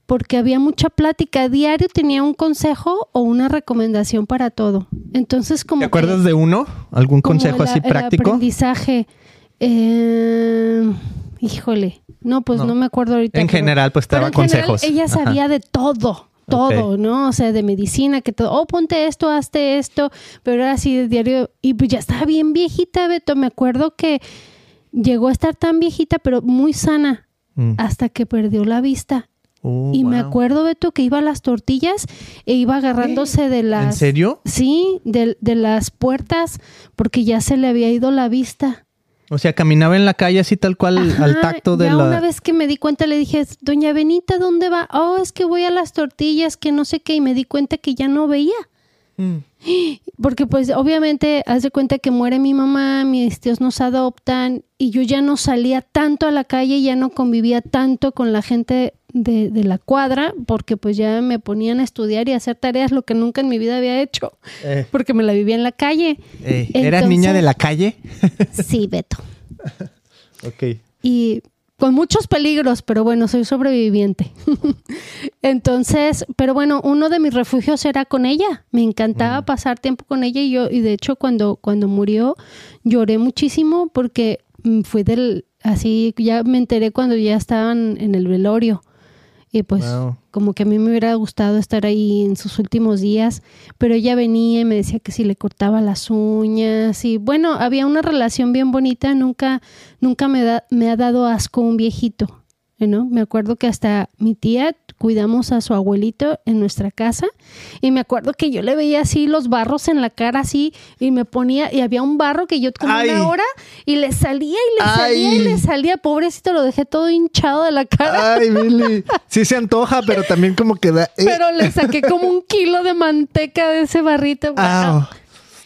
porque había mucha plática. Diario tenía un consejo o una recomendación para todo. Entonces, como ¿Te que- acuerdas de uno? ¿Algún consejo el- así el práctico? aprendizaje. Eh, híjole, no, pues No. no, me acuerdo ahorita. En pero- general, pues te daba general, consejos. ella Ajá. sabía de todo, todo. ¿no? O sea, de medicina, que todo, oh, ponte esto, hazte esto, pero era así de diario. Y pues ya estaba bien viejita, Beto. Me acuerdo que llegó a estar tan viejita, pero muy sana, Mm. hasta que perdió la vista. Oh, y me acuerdo, Beto, que iba a las tortillas e iba agarrándose de las... ¿En serio? Sí, de, de las puertas, porque ya se le había ido la vista. O sea, caminaba en la calle así tal cual Ajá, al tacto de ya la... una vez que me di cuenta le dije, doña Benita, ¿dónde va? Oh, es que voy a las tortillas, que no sé qué, y me di cuenta que ya no veía. Mm. Porque pues obviamente haz de cuenta que muere mi mamá, mis tíos nos adoptan y yo ya no salía tanto a la calle, ya no convivía tanto con la gente de, de la cuadra, porque pues ya me ponían a estudiar y a hacer tareas, lo que nunca en mi vida había hecho, Eh, porque me la vivía en la calle. eh, ¿Eras niña de la calle? Sí, Beto. (laughs) ok. y con muchos peligros, pero bueno, soy sobreviviente. (laughs) Entonces, pero bueno, uno de mis refugios era con ella. Me encantaba pasar tiempo con ella y yo, y de hecho cuando, cuando murió lloré muchísimo porque mm, fui del, así, ya me enteré cuando ya estaban en el velorio. Y pues Wow. como que a mí me hubiera gustado estar ahí en sus últimos días, pero ella venía y me decía que si le cortaba las uñas y bueno, había una relación bien bonita, nunca nunca me, da- me ha dado asco un viejito, ¿no? Me acuerdo que hasta mi tía cuidamos a su abuelito en nuestra casa y me acuerdo que yo le veía así los barros en la cara así y me ponía y había un barro que yo como Ay. una hora y le salía y le salía y le salía, pobrecito, lo dejé todo hinchado de la cara. Ay, (laughs) Billy. Sí se antoja, pero también como que da... eh. Pero le saqué como un kilo de manteca de ese barrito. Au.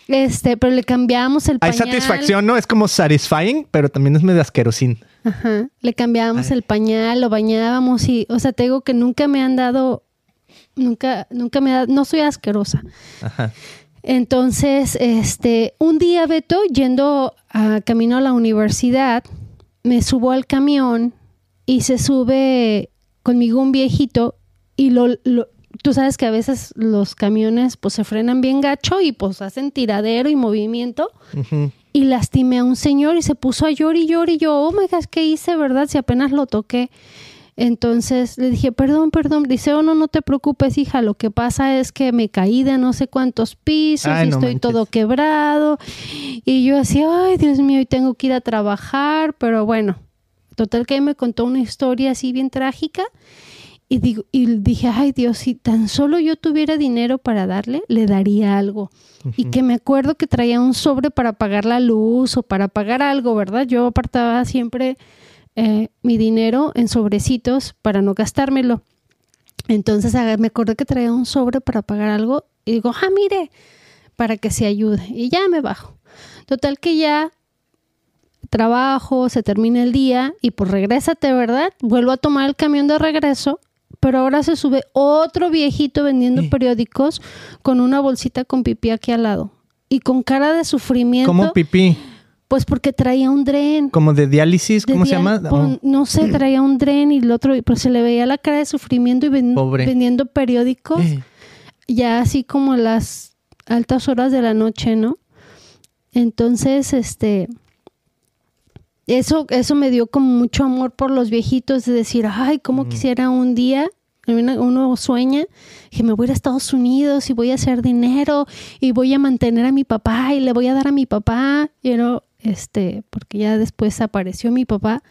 Este, pero le cambiamos el Hay pañal. satisfacción, ¿no? Es como satisfying, pero también es medio asquerosín. Ajá. Le cambiábamos Ay. el pañal, lo bañábamos y, o sea, te digo que nunca me han dado, nunca, nunca me ha dado, no soy asquerosa. Ajá. Entonces, este, un día, Beto, yendo a camino a la universidad, me subo al camión y se sube conmigo un viejito y lo, lo- tú sabes que a veces los camiones pues se frenan bien gacho y pues hacen tiradero y movimiento Ujú. Y lastimé a un señor y se puso a llorar y llorar y yo, oh my gosh, ¿qué hice, verdad? Si apenas lo toqué. Entonces le dije, perdón, perdón. Dice, oh, no, no te preocupes, hija. Lo que pasa es que me caí de no sé cuántos pisos Ay, y no estoy manches. todo quebrado. Y yo así, ay, Dios mío, y tengo que ir a trabajar. Pero bueno, total que me contó una historia así bien trágica. Y, digo, y dije, ay Dios, si tan solo yo tuviera dinero para darle, le daría algo. Y que me acuerdo que traía un sobre para pagar la luz o para pagar algo, ¿verdad? Yo apartaba siempre eh, mi dinero en sobrecitos para no gastármelo. Entonces me acuerdo que traía un sobre para pagar algo y digo, ah, mire, para que se ayude. Y ya me bajo. Total que ya trabajo, se termina el día y pues regrésate, ¿verdad? Vuelvo a tomar el camión de regreso, pero ahora se sube otro viejito vendiendo Sí. periódicos con una bolsita con pipí aquí al lado y con cara de sufrimiento, Como pipí, pues porque traía un dren. como de diálisis, de ¿cómo se llama? pues, Oh. No sé, (clears throat) traía un dren y el otro, pero se le veía la cara de sufrimiento y ven- Pobre. vendiendo periódicos Eh, ya así como las altas horas de la noche, ¿no? Entonces, este, eso, eso me dio como mucho amor por los viejitos, de decir, ay, cómo quisiera un día, uno sueña, que me voy a ir a Estados Unidos y voy a hacer dinero y voy a mantener a mi papá y le voy a dar a mi papá, you know, este, porque ya después apareció mi papá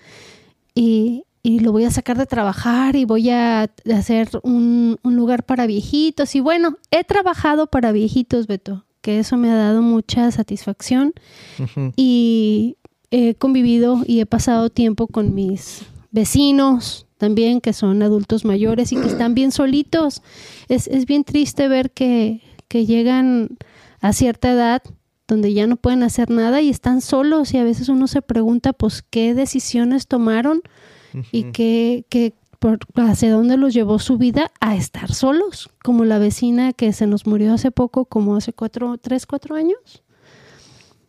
y, y lo voy a sacar de trabajar y voy a hacer un, un lugar para viejitos. Y bueno, he trabajado para viejitos, Beto, que eso me ha dado mucha satisfacción. Y he convivido y he pasado tiempo con mis vecinos también, que son adultos mayores y que están bien solitos. Es, es bien triste ver que, que llegan a cierta edad donde ya no pueden hacer nada y están solos y a veces uno se pregunta pues qué decisiones tomaron y qué, qué por, hacia dónde los llevó su vida a estar solos, como la vecina que se nos murió hace poco, como hace cuatro, tres, cuatro años.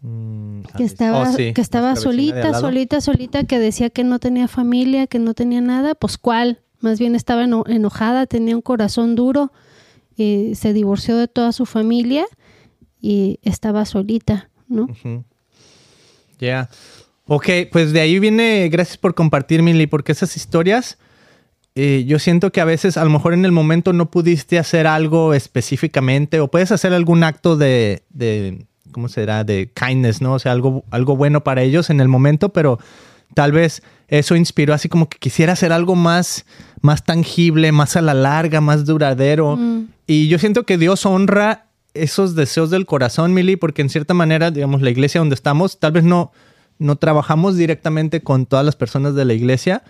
Mm, Que estaba, oh, sí, que estaba solita, solita, solita, que decía que no tenía familia, que no tenía nada. Pues cuál, más bien estaba eno- enojada, tenía un corazón duro, y se divorció de toda su familia y estaba solita, ¿no? Ya. Ok, pues de ahí viene, gracias por compartir, Mili, porque esas historias, eh, yo siento que a veces a lo mejor en el momento no pudiste hacer algo específicamente o puedes hacer algún acto de, de ¿cómo será? De kindness, ¿no? O sea, algo, algo bueno para ellos en el momento, pero tal vez eso inspiró así como que quisiera hacer algo más, más tangible, más a la larga, más duradero. Mm. Y yo siento que Dios honra esos deseos del corazón, Mili, porque en cierta manera, digamos, la iglesia donde estamos, tal vez no, no trabajamos directamente con todas las personas de la iglesia,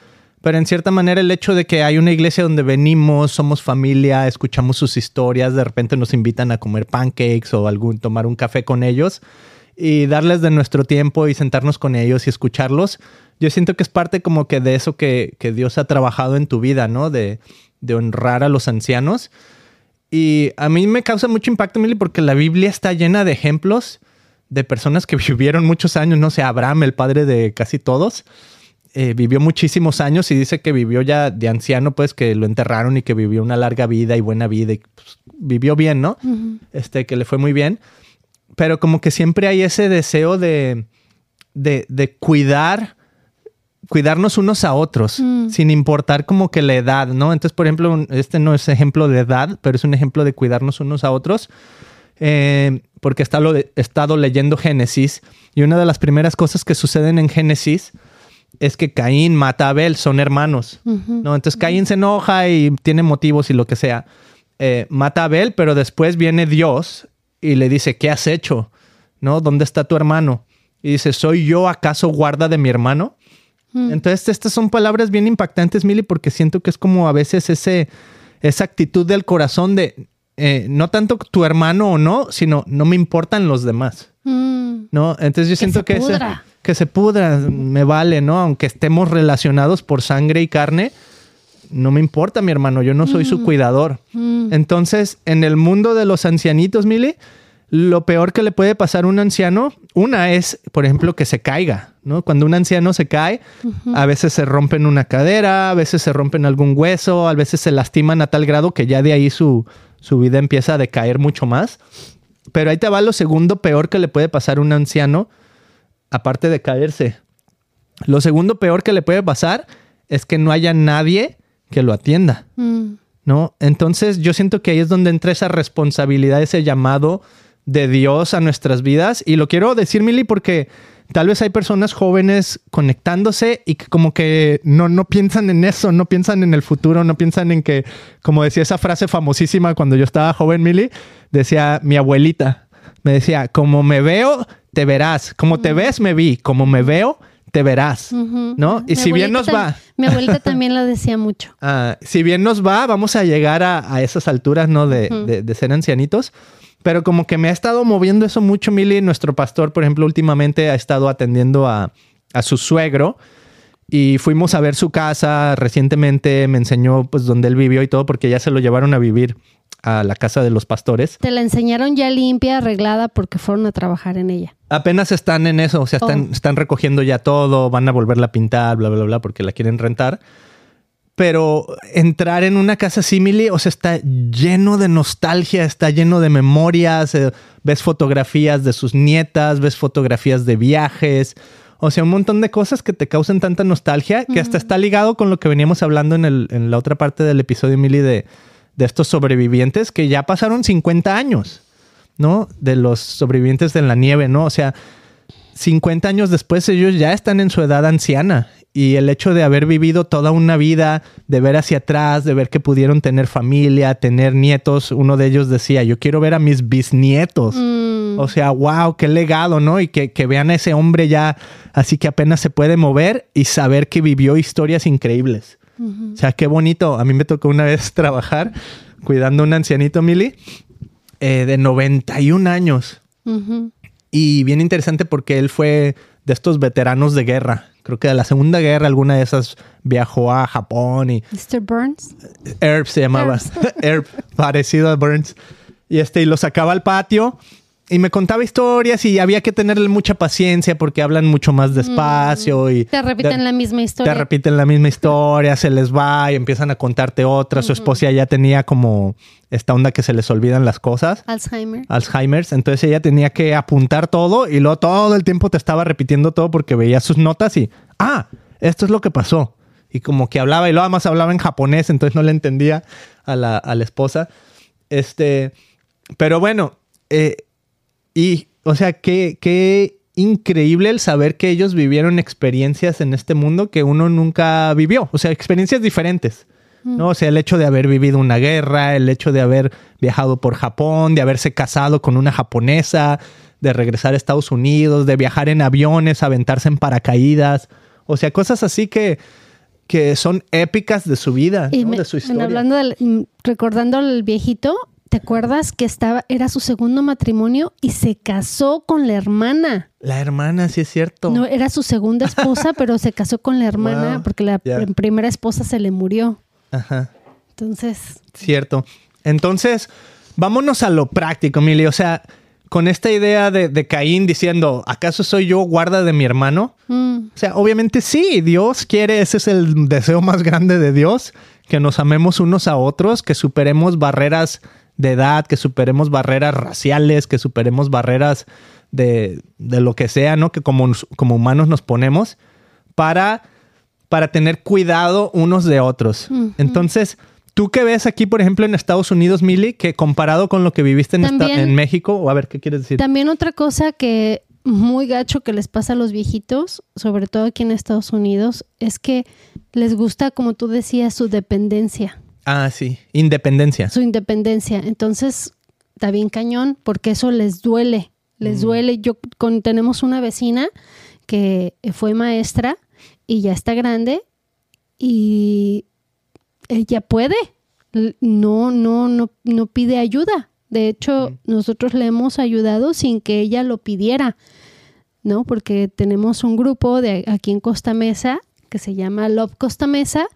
pero en cierta manera el hecho de que hay una iglesia donde venimos, somos familia, escuchamos sus historias, de repente nos invitan a comer pancakes o algún, tomar un café con ellos y darles de nuestro tiempo y sentarnos con ellos y escucharlos, yo siento que es parte como que de eso que, que Dios ha trabajado en tu vida, ¿no? De, de honrar a los ancianos. Y a mí me causa mucho impacto, Mili, porque la Biblia está llena de ejemplos de personas que (laughs) vivieron muchos años. No sé, Abraham, el padre de casi todos, eh, vivió muchísimos años y dice que vivió ya de anciano, pues que lo enterraron y que vivió una larga vida y buena vida y pues, vivió bien, ¿no? Este, que le fue muy bien. Pero como que siempre hay ese deseo de, de, de cuidar, cuidarnos unos a otros, Mm. sin importar como que la edad, ¿no? Entonces, por ejemplo, este no es ejemplo de edad, pero es un ejemplo de cuidarnos unos a otros. Eh, porque he estado, he estado leyendo Génesis y una de las primeras cosas que suceden en Génesis es que Caín mata a Abel, son hermanos. ¿no? Entonces Caín se enoja y tiene motivos y lo que sea. Eh, mata a Abel, pero después viene Dios y le dice, ¿qué has hecho? ¿No? ¿Dónde está tu hermano? Y dice, ¿soy yo acaso guarda de mi hermano? Mm. Entonces estas son palabras bien impactantes, Mili, porque siento que es como a veces ese, esa actitud del corazón de, eh, no tanto tu hermano o no, sino no me importan los demás. Mm. ¿no? Entonces yo siento que ese- pudra. Que se pudra, me vale, ¿no? Aunque estemos relacionados por sangre y carne, no me importa, mi hermano, yo no soy su cuidador. Mm. Entonces, en el mundo de los ancianitos, Mili, lo peor que le puede pasar a un anciano, una es, por ejemplo, que se caiga, ¿no? Cuando un anciano se cae, a veces se rompen una cadera, a veces se rompen algún hueso, a veces se lastiman a tal grado que ya de ahí su, su vida empieza a decaer mucho más. Pero ahí te va lo segundo peor que le puede pasar a un anciano, aparte de caerse. Lo segundo peor que le puede pasar es que no haya nadie que lo atienda. Mm. ¿no? Entonces yo siento que ahí es donde entra esa responsabilidad, ese llamado de Dios a nuestras vidas. Y lo quiero decir, Mili, porque tal vez hay personas jóvenes conectándose y que como que no, no piensan en eso, no piensan en el futuro, no piensan en que, como decía esa frase famosísima cuando yo estaba joven, Mili, decía mi abuelita, me decía, como me veo, te verás, como te ves, me vi, como me veo, te verás. ¿no? Y Mi si bien nos va... Mi abuelita también lo decía mucho. (laughs) Ah, si bien nos va, vamos a llegar a, a esas alturas, ¿no? De, de- de ser ancianitos. Pero como que me ha estado moviendo eso mucho, Mili. Nuestro pastor, por ejemplo, últimamente ha estado atendiendo a, a su suegro. Y fuimos a ver su casa recientemente. Me enseñó, pues, dónde él vivió y todo, porque ya se lo llevaron a vivir a la casa de los pastores. Te la enseñaron ya limpia, arreglada, porque fueron a trabajar en ella. Apenas están en eso, o sea, están, Oh. están recogiendo ya todo, van a volverla a pintar, bla, bla, bla, porque la quieren rentar. Pero entrar en una casa simile, o sea, está lleno de nostalgia, está lleno de memorias, eh, ves fotografías de sus nietas, ves fotografías de viajes, o sea, un montón de cosas que te causan tanta nostalgia que hasta está ligado con lo que veníamos hablando en, el- en la otra parte del episodio, Emily, de, de estos sobrevivientes que ya pasaron 50 años, ¿no? De los sobrevivientes de la nieve, ¿no? O sea, 50 años después ellos ya están en su edad anciana y el hecho de haber vivido toda una vida, de ver hacia atrás, de ver que pudieron tener familia, tener nietos, uno de ellos decía, yo quiero ver a mis bisnietos. Mm. O sea, wow, qué legado, ¿no? Y que, que vean a ese hombre ya así que apenas se puede mover y saber que vivió historias increíbles. O sea, qué bonito. A mí me tocó una vez (laughs) trabajar cuidando a un ancianito, Mili, eh, de 91 años. Ujú. Y bien interesante porque él fue de estos veteranos de guerra. Creo que de la Segunda Guerra, alguna de esas viajó a Japón y Mr. Burns. Herb se llamaba. (laughs) Herb, parecido a Burns. Y este, y lo sacaba al patio y me contaba historias y había que tenerle mucha paciencia porque hablan mucho más despacio y... Te repiten la misma historia. Te repiten la misma historia, se les va y empiezan a contarte otra. Su esposa ya tenía como esta onda que se les olvidan las cosas. Alzheimer. Alzheimer's, entonces ella tenía que apuntar todo y luego todo el tiempo te estaba repitiendo todo porque veía sus notas y, ah, esto es lo que pasó. Y como que hablaba y luego además hablaba en japonés, entonces no le entendía a la, a la esposa. Este, pero bueno, eh, y, o sea, qué, qué increíble el saber que ellos vivieron experiencias en este mundo que uno nunca vivió. O sea, experiencias diferentes. ¿no? O sea, el hecho de haber vivido una guerra, el hecho de haber viajado por Japón, de haberse casado con una japonesa, de regresar a Estados Unidos, de viajar en aviones, aventarse en paracaídas. O sea, cosas así que, que son épicas de su vida, Y ¿no? me- de su historia. hablando del, mm, recordando al viejito, ¿te acuerdas que estaba, era su segundo matrimonio y se casó con la hermana? La hermana, sí es cierto. No, era su segunda esposa, (laughs) pero se casó con la hermana Wow. porque la primera esposa se le murió. Ajá. Entonces, Cierto. Entonces, vámonos a lo práctico, Mili. O sea, con esta idea de, de Caín diciendo, ¿acaso soy yo guarda de mi hermano? mm, O sea, obviamente sí, Dios quiere, ese es el deseo más grande de Dios, que nos amemos unos a otros, que superemos barreras de edad, que superemos barreras raciales, que superemos barreras de, de lo que sea, ¿no? Que como, como humanos nos ponemos para, para tener cuidado unos de otros. Entonces, tú que ves aquí, por ejemplo, en Estados Unidos, Mili, que comparado con lo que viviste en, esta- en México, o a ver, ¿qué quieres decir? también otra cosa que muy gacho que les pasa a los viejitos, sobre todo aquí en Estados Unidos, es que les gusta, como tú decías, su dependencia. Ah, sí, independencia. su independencia. Entonces, está bien cañón porque eso les duele, les duele. Yo con, tenemos una vecina que fue maestra y ya está grande y ella puede, no, no, no, no pide ayuda. De hecho, nosotros le hemos ayudado sin que ella lo pidiera, ¿no? Porque tenemos un grupo de aquí en Costa Mesa que se llama Love Costa Mesa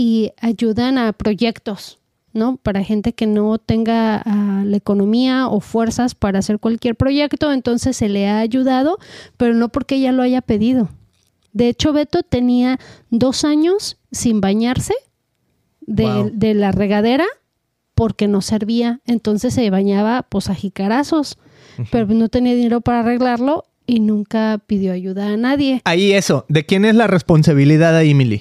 y ayudan a proyectos, ¿no? Para gente que no tenga ah, la economía o fuerzas para hacer cualquier proyecto, entonces se le ha ayudado, pero no porque ella lo haya pedido. De hecho, Beto tenía dos años sin bañarse de, Wow. de la regadera porque no servía. Entonces se bañaba pues a jicarazos, pero no tenía dinero para arreglarlo y nunca pidió ayuda a nadie. Ahí eso, ¿de quién es la responsabilidad ahí, Mili?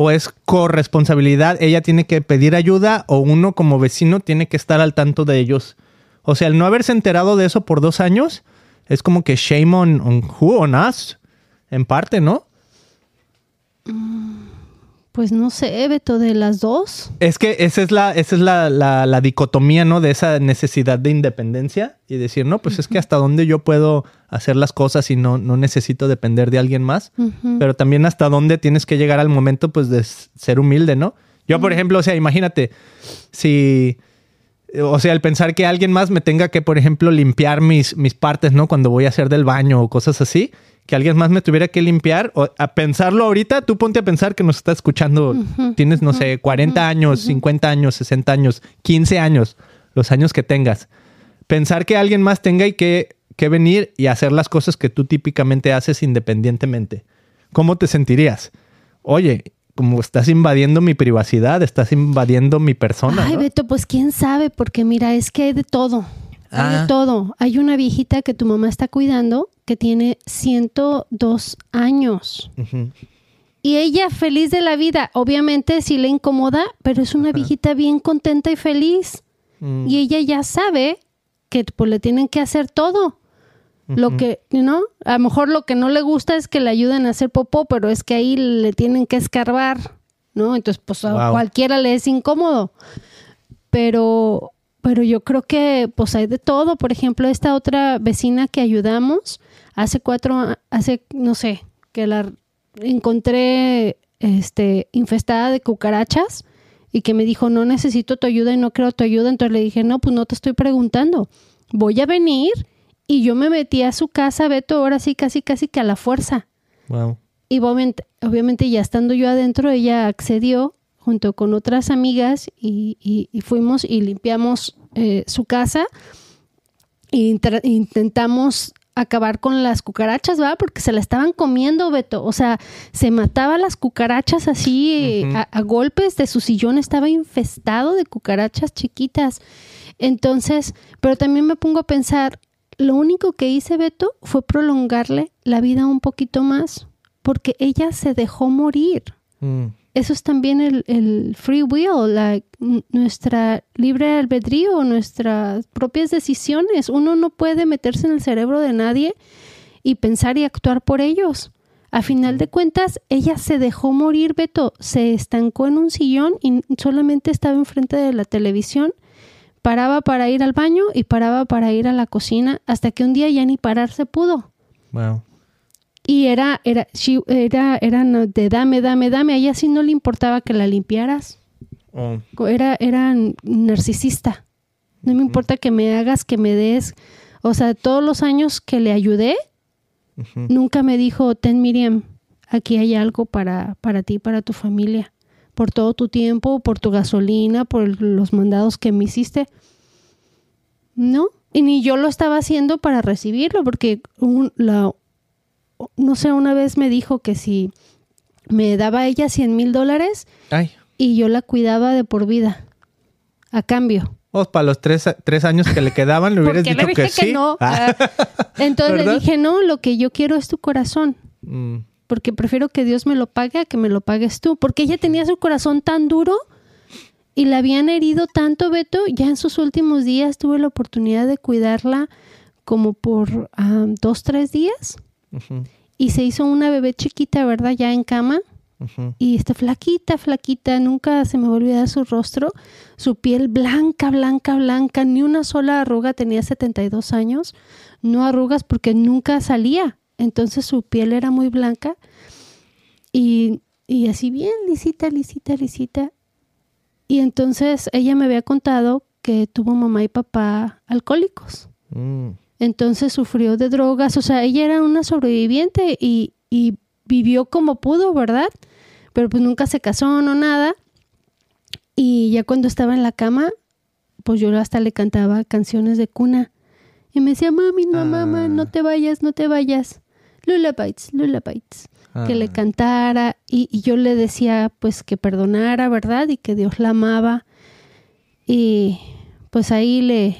¿O es corresponsabilidad? ¿Ella tiene que pedir ayuda o uno como vecino tiene que estar al tanto de ellos? O sea, el no haberse enterado de eso por dos años es como que shame on, on who, on us, en parte, ¿no? Pues no sé, Beto, de las dos. Es que esa es la, esa es la, la- la dicotomía, ¿no? De esa necesidad de independencia y decir, no, pues es que hasta dónde yo puedo hacer las cosas y no, no necesito depender de alguien más. Pero también hasta dónde tienes que llegar al momento pues de ser humilde, ¿no? Yo, por ejemplo, o sea, imagínate, si, o sea, el pensar que alguien más me tenga que, por ejemplo, limpiar mis, mis partes, ¿no? Cuando voy a hacer del baño o cosas así, que alguien más me tuviera que limpiar, o a pensarlo ahorita, tú ponte a pensar que nos está escuchando, tienes, no sé, 40 años, 50 años, 60 años, 15 años, los años que tengas. Pensar que alguien más tenga y que, que venir y hacer las cosas que tú típicamente haces independientemente. ¿Cómo te sentirías? Oye, como estás invadiendo mi privacidad, estás invadiendo mi persona. Ay, ¿no? Beto, pues quién sabe, porque mira, es que hay de todo. Hay Ah. todo. Hay una viejita que tu mamá está cuidando que tiene 102 años. Y ella feliz de la vida. Obviamente sí le incomoda, pero es una viejita bien contenta y feliz. Mm. Y ella ya sabe que pues le tienen que hacer todo. Lo que, ¿no? A lo mejor lo que no le gusta es que le ayuden a hacer popó, pero es que ahí le tienen que escarbar, ¿no? Entonces, pues a cualquiera le es incómodo. Pero, pero yo creo que pues hay de todo. Por ejemplo, esta otra vecina que ayudamos hace cuatro, hace, no sé, que la encontré este, infestada de cucarachas y que me dijo, no necesito tu ayuda y no creo tu ayuda. Entonces le dije, no, pues no te estoy preguntando. Voy a venir Y yo me metí a su casa, Beto, ahora sí, casi, casi que a la fuerza. Wow. Y obviamente, obviamente ya estando yo adentro, ella accedió junto con otras amigas y, y- y fuimos y limpiamos eh, su casa e intentamos acabar con las cucarachas, ¿verdad? Porque se la estaban comiendo, Beto. O sea, se mataba las cucarachas así eh, a golpes de su sillón, estaba infestado de cucarachas chiquitas. Entonces, pero también me pongo a pensar, lo único que hice, Beto, fue prolongarle la vida un poquito más, porque ella se dejó morir. Mm. Eso es también el, free will, la, nuestra libre albedrío, nuestras propias decisiones. Uno no puede meterse en el cerebro de nadie y pensar y actuar por ellos. A final de cuentas, ella se dejó morir, Beto, se estancó en un sillón y solamente estaba enfrente de la televisión, paraba para ir al baño y paraba para ir a la cocina, hasta que un día ya ni parar se pudo. Wow. Y era, era, she- era, era no, de dame, dame, dame. A ella sí no le importaba que la limpiaras. Oh. Era, era narcisista. No me importa que me hagas, que me des. O sea, todos los años que le ayudé, nunca me dijo, ten Miriam, aquí hay algo para, para ti, para tu familia. Por todo tu tiempo, por tu gasolina, por los mandados que me hiciste. No. Y ni yo lo estaba haciendo para recibirlo, porque un- la, no sé, una vez me dijo que si me daba ella 100 mil dólares y yo la cuidaba de por vida, a cambio. Oh, para los tres, tres años que le quedaban, le hubieras dicho le que, dije que, sí. no. Ah. Ah, (laughs) Entonces ¿Verdad? le dije, no, lo que yo quiero es tu corazón. Mm. Porque prefiero que Dios me lo pague a que me lo pagues tú. Porque ella tenía su corazón tan duro y la habían herido tanto, Beto. Ya en sus últimos días tuve la oportunidad de cuidarla como por ah, dos, tres días. Y se hizo una bebé chiquita, ¿verdad? Ya en cama. Y está flaquita, flaquita, nunca se me va a olvidar su rostro, su piel blanca, blanca, blanca, ni una sola arruga, tenía 72 años, no arrugas porque nunca salía, entonces su piel era muy blanca y, y así bien lisita, lisita, lisita. Y entonces ella me había contado que tuvo mamá y papá alcohólicos. Mm. Entonces sufrió de drogas, o sea, ella era una sobreviviente y, y vivió como pudo, ¿verdad? Pero pues nunca se casó, no nada. Y ya cuando estaba en la cama, pues yo hasta le cantaba canciones de cuna. Y me decía, mami, no, mamá, Ah. no te vayas, no te vayas. Lullabites, lullabites. Que le Ah. cantara y, y yo le decía pues que perdonara, ¿verdad? Y que Dios la amaba. Y pues ahí le,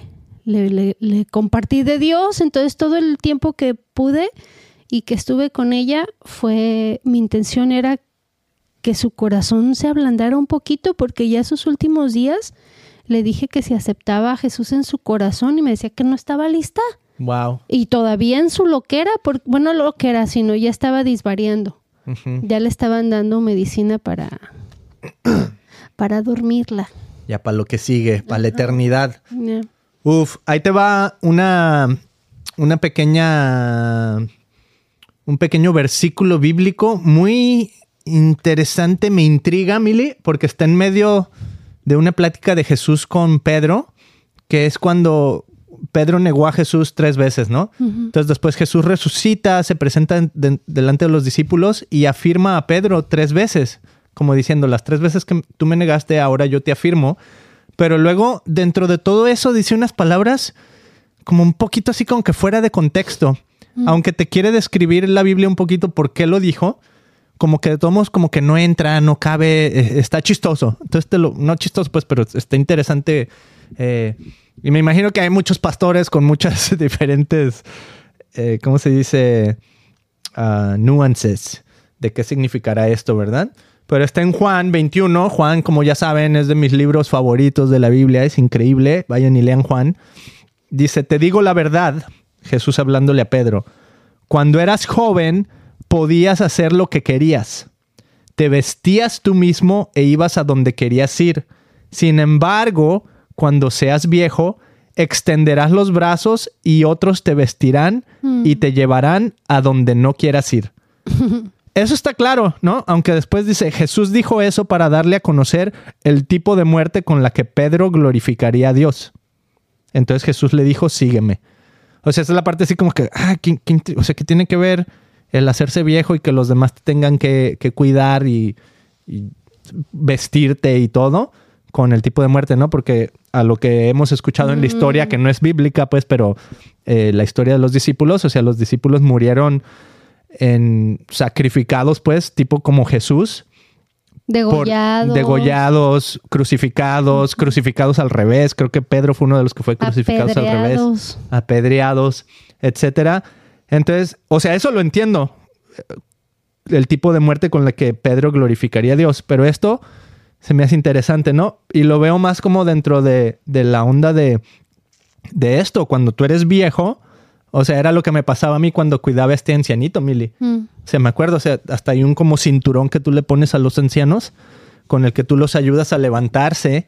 le, le- le compartí de Dios. Entonces todo el tiempo que pude y que estuve con ella fue, mi intención era que su corazón se ablandara un poquito porque ya sus últimos días le dije que si aceptaba a Jesús en su corazón y me decía que no estaba lista. Wow. Y todavía en su loquera, por, bueno, no loquera, sino ya estaba disvariando. Ya le estaban dando medicina para, (clears throat) para dormirla. Ya para lo que sigue, para la eternidad. Uf, ahí te va una, una pequeña, un pequeño versículo bíblico muy interesante, me intriga, Mili, porque está en medio de una plática de Jesús con Pedro, que es cuando Pedro negó a Jesús tres veces, ¿no? Entonces después Jesús resucita, se presenta en- de- delante de los discípulos y afirma a Pedro tres veces, como diciendo, las tres veces que tú me negaste, ahora yo te afirmo. Pero luego, dentro de todo eso, dice unas palabras como un poquito así como que fuera de contexto. Aunque te quiere describir la Biblia un poquito por qué lo dijo, como que de todos como que no entra, no cabe, eh, está chistoso. Entonces, te lo, no chistoso pues, pero está interesante. eh, y me imagino que hay muchos pastores con muchas (laughs) diferentes, eh, ¿cómo se dice? Ah, nuances de qué significará esto, ¿verdad? Pero está en Juan 21. Juan, como ya saben, es de mis libros favoritos de la Biblia. Es increíble. Vayan y lean Juan. Dice, te digo la verdad, Jesús hablándole a Pedro. Cuando eras joven, podías hacer lo que querías. Te vestías tú mismo e ibas a donde querías ir. Sin embargo, cuando seas viejo, extenderás los brazos y otros te vestirán y te llevarán a donde no quieras ir. (laughs) Eso está claro, ¿no? Aunque después dice, Jesús dijo eso para darle a conocer el tipo de muerte con la que Pedro glorificaría a Dios. Entonces Jesús le dijo, sígueme. O sea, esa es la parte así como que, ah, ¿qué- o sea, que tiene que ver el hacerse viejo y que los demás te tengan que, que cuidar y, y vestirte y todo con el tipo de muerte, ¿no? Porque a lo que hemos escuchado en la historia, que no es bíblica, pues, pero eh, la historia de los discípulos, o sea, los discípulos murieron en sacrificados, pues, tipo como Jesús, por- Degollados. degollados, crucificados, crucificados al revés. Creo que Pedro fue uno de los que fue crucificados al revés, apedreados. apedreados, etcétera. Entonces, o sea, eso lo entiendo. El tipo de muerte con la que Pedro glorificaría a Dios. Pero esto se me hace interesante, ¿no? Y lo veo más como dentro de, de la onda de, de esto. Cuando tú eres viejo, o sea, era lo que me pasaba a mí cuando cuidaba a este ancianito, Mili. Mm. O sea, me acuerdo, o sea, hasta hay un como cinturón que tú le pones a los ancianos con el que tú los ayudas a levantarse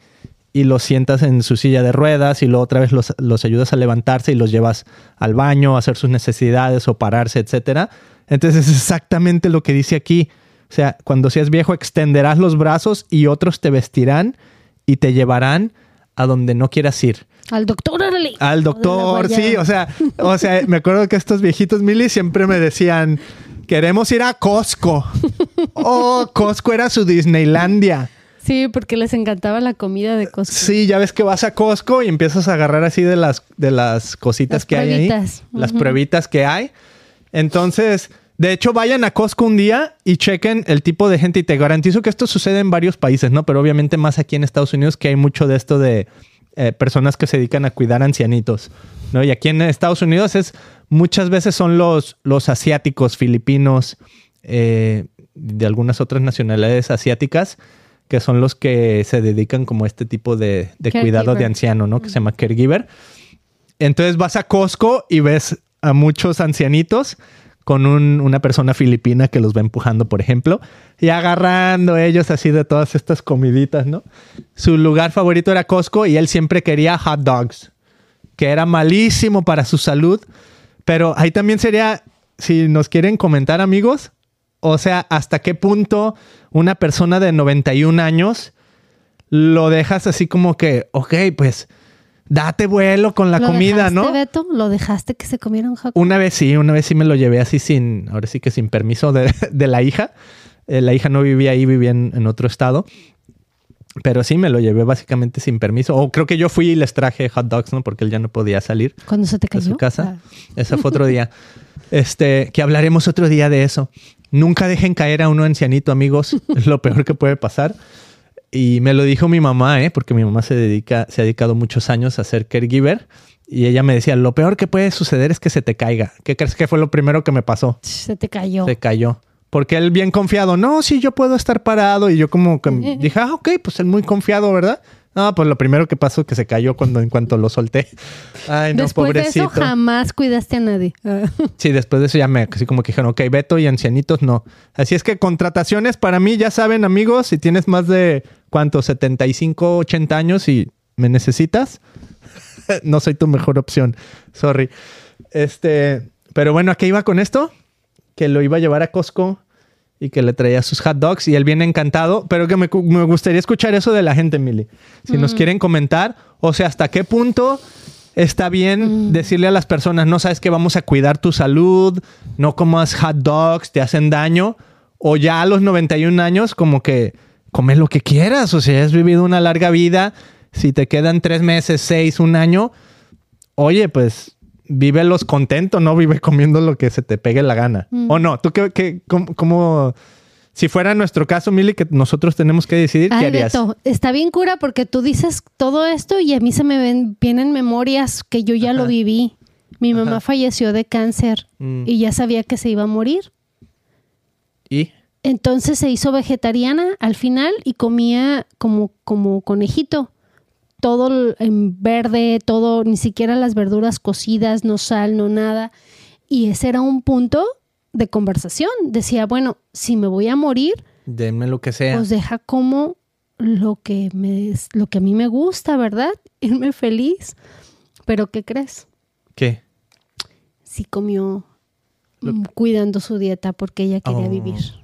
y los sientas en su silla de ruedas y luego otra vez los, los ayudas a levantarse y los llevas al baño a hacer sus necesidades o pararse, etcétera. Entonces es exactamente lo que dice aquí. O sea, cuando seas viejo extenderás los brazos y otros te vestirán y te llevarán a donde no quieras ir. Al doctor, Al doctor, sí, o sea, o sea, me acuerdo que estos viejitos Mili siempre me decían, queremos ir a Costco. (laughs) Oh, Costco era su Disneylandia. Sí, porque les encantaba la comida de Costco. Sí, ya ves que vas a Costco y empiezas a agarrar así de las, de las cositas Las que hay ahí. pruebitas. Las Ujú. pruebitas que hay. Entonces, de hecho, vayan a Costco un día y chequen el tipo de gente. Y te garantizo que esto sucede en varios países, ¿no? Pero obviamente más aquí en Estados Unidos que hay mucho de esto de eh, personas que se dedican a cuidar ancianitos, ¿no? Y aquí en Estados Unidos es muchas veces son los, los asiáticos, filipinos, eh, de algunas otras nacionalidades asiáticas que son los que se dedican como a este tipo de, de cuidado de anciano, ¿no? Que se llama caregiver. Entonces vas a Costco y ves a muchos ancianitos con un- una persona filipina que los va empujando, por ejemplo, y agarrando ellos así de todas estas comiditas, ¿no? Su lugar favorito era Costco y él siempre quería hot dogs, que era malísimo para su salud, pero ahí también sería, si nos quieren comentar amigos, o sea, hasta qué punto una persona de 91 años lo dejas así como que, ok, pues date vuelo con la ¿Lo comida, dejaste, ¿no? Beto? ¿Lo dejaste que se comiera un hot Una vez sí, una vez sí me lo llevé así sin, ahora sí que sin permiso de, (laughs) de la hija. Eh, la hija no vivía ahí, vivía en, en otro estado. Pero sí, me lo llevé básicamente sin permiso. O creo que yo fui y les traje hot dogs, ¿no? Porque él ya no podía salir ¿Cuándo se te de cayó? su casa. Ah. Ese fue otro (laughs) día. Este, que hablaremos otro día de eso. Nunca dejen caer a uno ancianito, amigos. (laughs) Es lo peor que puede pasar. Y me lo dijo mi mamá, ¿eh? Porque mi mamá se dedica, se ha dedicado muchos años a ser caregiver. Y ella me decía, lo peor que puede suceder es que se te caiga. ¿Qué crees que fue lo primero que me pasó? Se te cayó. Se cayó. Porque él bien confiado, no, sí, yo puedo estar parado. Y yo como que (laughs) dije, ah, ok, pues él muy confiado, ¿verdad? No, pues lo primero que pasó que se cayó cuando en cuanto lo solté. (laughs) Ay, no, Después de pobrecito. eso jamás cuidaste a nadie. (laughs) Sí, después de eso ya me, así como que dijeron, ok, Beto y ancianitos no. Así es que contrataciones para mí, ya saben, amigos, si tienes más de, ¿cuánto? 75, 80 años y me necesitas, (laughs) no soy tu mejor opción. Sorry. Este, pero bueno, ¿a qué iba con esto? Que lo iba a llevar a Costco y que le traía sus hot dogs y él viene encantado, pero que me, me gustaría escuchar eso de la gente, Mili. Si nos quieren comentar, o sea, hasta qué punto está bien decirle a las personas, no sabes que vamos a cuidar tu salud, no comas hot dogs, te hacen daño, o ya a los 91 años como que come lo que quieras, o sea, has vivido una larga vida, si te quedan tres meses, seis, un año, oye, pues vívelos contento, no vive comiendo lo que se te pegue la gana. O no, tú qué, qué cómo, cómo- si fuera nuestro caso, Mili, que nosotros tenemos que decidir, ¿qué harías? Beto, está bien cura porque tú dices todo esto y a mí se me ven, vienen memorias que yo ya lo viví. Mi mamá Ajá. falleció de cáncer Mm. y ya sabía que se iba a morir. Entonces se hizo vegetariana al final y comía como, como conejito. Todo en verde, todo, ni siquiera las verduras cocidas, no sal, no nada. Y ese era un punto de conversación. Decía, bueno, si me voy a morir, Denme lo que sea. pues deja como lo que, me, lo que a mí me gusta, ¿verdad? (laughs) Irme feliz. Pero ¿qué crees? ¿Qué? Sí comió mm, cuidando su dieta porque ella quería Oh. vivir.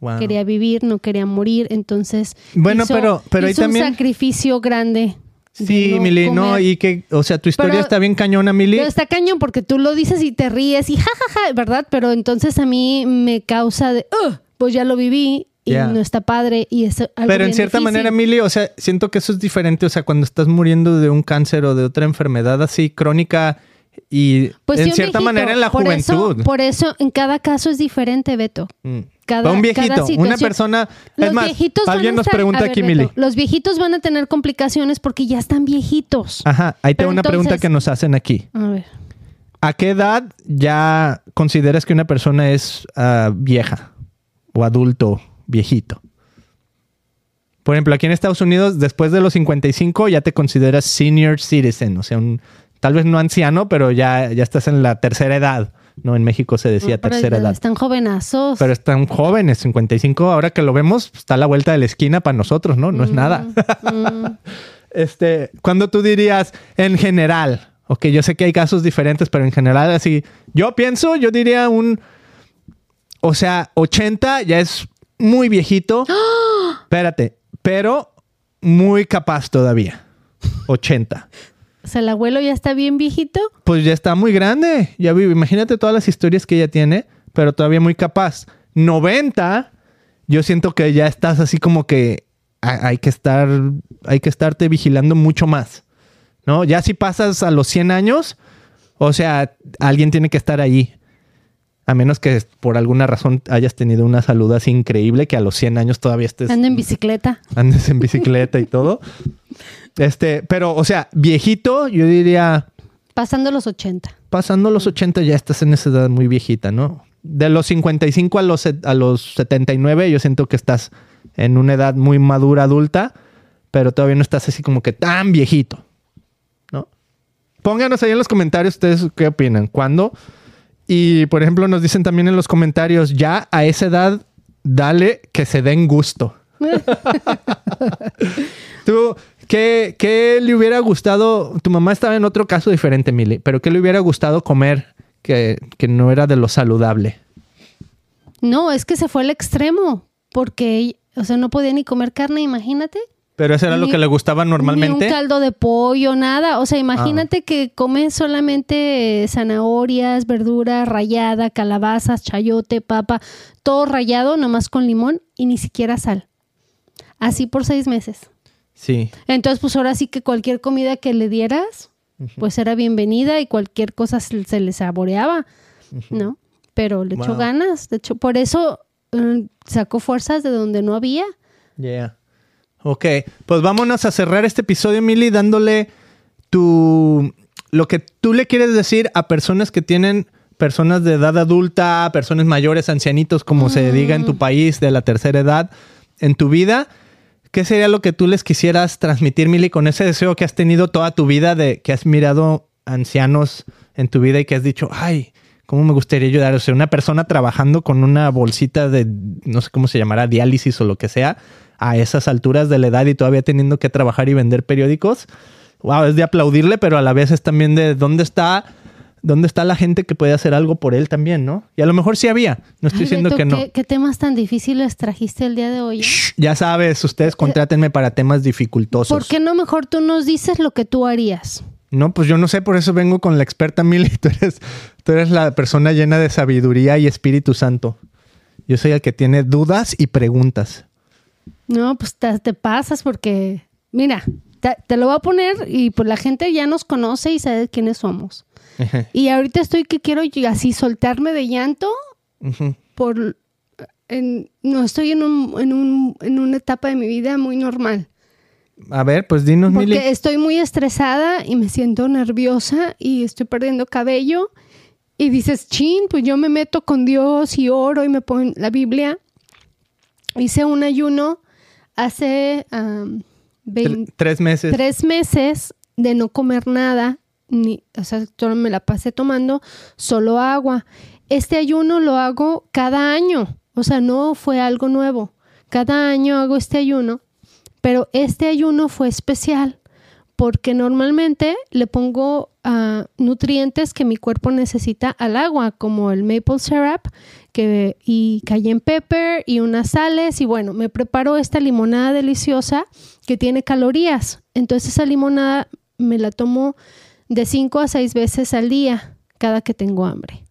Wow. Quería vivir, no quería morir, entonces Bueno, hizo- pero- pero ahí hizo también- un sacrificio grande. de Sí, no Mili, no, y que, o sea, tu historia Pero- está bien cañona, Mili. Pero está cañón porque tú lo dices y te ríes y jajaja, ¿verdad? Pero entonces a mí me causa de, "Ugh", pues ya lo viví y no está padre y es algo Pero en cierta difícil. manera, Mili, o sea, siento que eso es diferente. O sea, cuando estás muriendo de un cáncer o de otra enfermedad así crónica y Pues en cierta viejito. manera en la Por eso- juventud. por eso en cada caso es diferente, Beto. Mm. Cada- un cada viejito, una persona. Los es más, viejitos van alguien a nos estar- pregunta ver, aquí, Mili. Los viejitos van a tener complicaciones porque ya están viejitos. Ajá, ahí tengo una pregunta que nos hacen aquí. A ver. ¿A qué edad ya consideras que una persona es ah, vieja o adulto, viejito? Por ejemplo, aquí en Estados Unidos, después de los 55 ya te consideras senior citizen, o sea, un, tal vez no anciano, pero ya, ya estás en la tercera edad. No, en México se decía Pero tercera edad. Están jovenazos. Pero están jóvenes, 55. Ahora que lo vemos, está a la vuelta de la esquina para nosotros, ¿no? No es nada. Mm, (laughs) Este, cuando tú dirías en general, ok, yo sé que hay casos diferentes, pero en general así, yo pienso, yo diría un, o sea, 80 ya es muy viejito. (gasps) Espérate, pero muy capaz todavía. 80. O sea, el abuelo ya está bien viejito. Pues ya está muy grande, ya vive. Imagínate todas las historias que ella tiene, pero todavía muy capaz. 90, yo siento que ya estás así como que ha- hay que estar, hay que estarte vigilando mucho más, ¿no? Ya si pasas a los 100 años, o sea, alguien tiene que estar ahí. A menos que por alguna razón hayas tenido una salud así increíble que a los 100 años todavía estés Anda en bicicleta. (laughs) andes en bicicleta y todo. Este, pero, o sea, viejito, yo diría, Pasando los 80. pasando los 80 ya estás en esa edad muy viejita, ¿no? De los 55 a los, a los 79 yo siento que estás en una edad muy madura, adulta, pero todavía no estás así como que tan viejito, ¿no? Pónganos ahí en los comentarios ustedes qué opinan, cuándo. Y, por ejemplo, nos dicen también en los comentarios, ya a esa edad, dale que se den gusto. (laughs) Tú, ¿qué, qué le hubiera gustado? Tu mamá estaba en otro caso diferente, Mili, pero ¿qué le hubiera gustado comer que, que no era de lo saludable? No, es que se fue al extremo. Porque, o sea, no podía ni comer carne, imagínate. Pero eso era lo Ni- que le gustaba Ni normalmente. un caldo de pollo, nada. O sea, imagínate Ah. que come solamente zanahorias, verdura rallada, calabazas, chayote, papa, todo rallado, nomás con limón y ni siquiera sal. Así por seis meses. Sí. Entonces, pues ahora sí que cualquier comida que le dieras, pues era bienvenida y cualquier cosa se, se le saboreaba, ¿no? Pero le echó ganas. De hecho, por eso eh, sacó fuerzas de donde no había. Yeah. Ok, pues vámonos a cerrar este episodio, Mili, dándole tu lo que tú le quieres decir a personas que tienen personas de edad adulta, personas mayores, ancianitos, como se diga en tu país, de la tercera edad, en tu vida. ¿Qué sería lo que tú les quisieras transmitir, Mili, con ese deseo que has tenido toda tu vida de que has mirado ancianos en tu vida y que has dicho, ay, ¿cómo me gustaría ayudar? O sea, una persona trabajando con una bolsita de, no sé cómo se llamará, diálisis o lo que sea, a esas alturas de la edad y todavía teniendo que trabajar y vender periódicos. Wow, es de aplaudirle, pero a la vez es también de dónde está, dónde está la gente que puede hacer algo por él también, ¿no? Y a lo mejor sí había, no estoy Ay, diciendo Beto, que no. ¿qué, qué temas tan difíciles trajiste el día de hoy? eh? Shh, ya sabes, ustedes contrátenme para temas dificultosos. ¿Por qué no mejor tú nos dices lo que tú harías? No, pues yo no sé, por eso vengo con la experta (laughs) Mili. Tú eres, tú eres la persona llena de sabiduría y Espíritu Santo. Yo soy el que tiene dudas y preguntas. No, pues te, te pasas porque, mira, te, te lo voy a poner y pues la gente ya nos conoce y sabe quiénes somos. (laughs) Y ahorita estoy que quiero así soltarme de llanto por... en- no estoy en, un, en, un, en una etapa de mi vida muy normal. A ver, pues dinos, Mili. Porque estoy muy estresada y me siento nerviosa y estoy perdiendo cabello. Y dices, chin, pues yo me meto con Dios y oro y me pongo la Biblia. Hice un ayuno hace meses. tres meses de no comer nada. Ni, o sea, me la pasé tomando solo agua. Este ayuno lo hago cada año. O sea, no fue algo nuevo. Cada año hago este ayuno. Pero este ayuno fue especial porque normalmente le pongo ah, nutrientes que mi cuerpo necesita al agua, como el maple syrup que, y cayenne pepper y unas sales. Y bueno, me preparo esta limonada deliciosa que tiene calorías. Entonces esa limonada me la tomo de 5 a 6 veces al día cada que tengo hambre.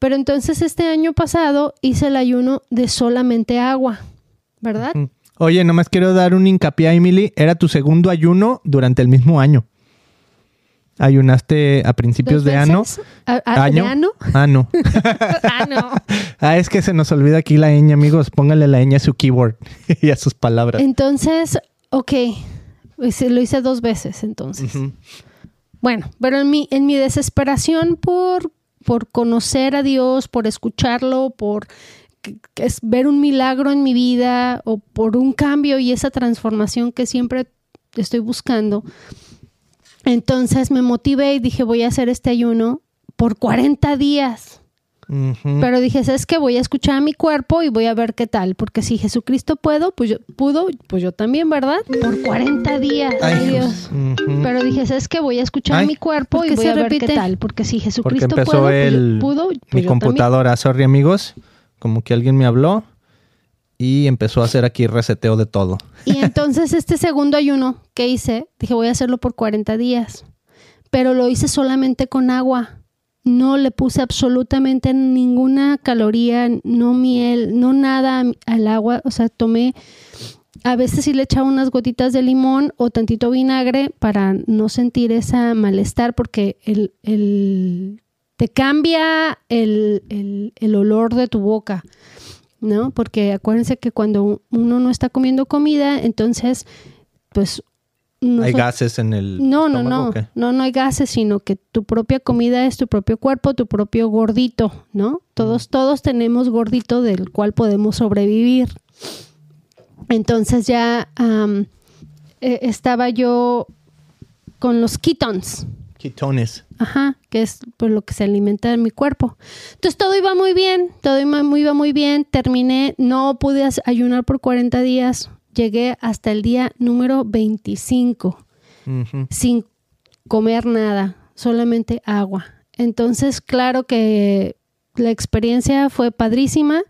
Pero entonces este año pasado hice el ayuno de solamente agua, ¿verdad? Oye, nomás quiero dar un hincapié a Emily. Era tu segundo ayuno durante el mismo año. Ayunaste a principios de año. ¿Año? ¿Ano? Ano. (laughs) (laughs) ah, es que se nos olvida aquí la ñ, amigos. Póngale la ñ a su keyboard (laughs) y a sus palabras. Entonces, ok. Pues, lo hice dos veces, entonces. Bueno, pero en mi, en mi desesperación por, por conocer a Dios, por escucharlo, por ver un milagro en mi vida o por un cambio y esa transformación que siempre estoy buscando. Entonces me motivé y dije, voy a hacer este ayuno por 40 días. Pero dije, ¿sabes qué? Voy a escuchar a mi cuerpo y voy a ver qué tal. Porque si Jesucristo puedo, pues yo, pudo, pues yo también, ¿verdad? Por 40 días. Ay, Dios. Pero dije, ¿sabes qué? Voy a escuchar a mi cuerpo y voy a ver qué tal. Porque si Jesucristo puedo, pues pudo, pues mi computadora. Sorry, amigos como que alguien me habló y empezó a hacer aquí reseteo de todo. Y entonces este segundo ayuno que hice, dije voy a hacerlo por 40 días, pero lo hice solamente con agua. No le puse absolutamente ninguna caloría, no miel, no nada al agua. O sea, tomé, a veces sí le echaba unas gotitas de limón o tantito vinagre para no sentir esa malestar porque el, el te cambia el, olor de tu boca, ¿no? Porque acuérdense que cuando uno no está comiendo comida, entonces, pues... No hay gases en el... No, no, no, no, no hay gases, sino que tu propia comida es tu propio cuerpo, tu propio gordito, ¿no? Todos, todos tenemos gordito del cual podemos sobrevivir. Entonces ya eh, estaba yo con los ketones, Ketones. Ajá, que es por lo que se alimenta en mi cuerpo. Entonces todo iba muy bien, todo iba muy, iba muy bien. Terminé, no pude ayunar por 40 días. Llegué hasta el día número 25 sin comer nada, solamente agua. Entonces, claro que la experiencia fue padrísima,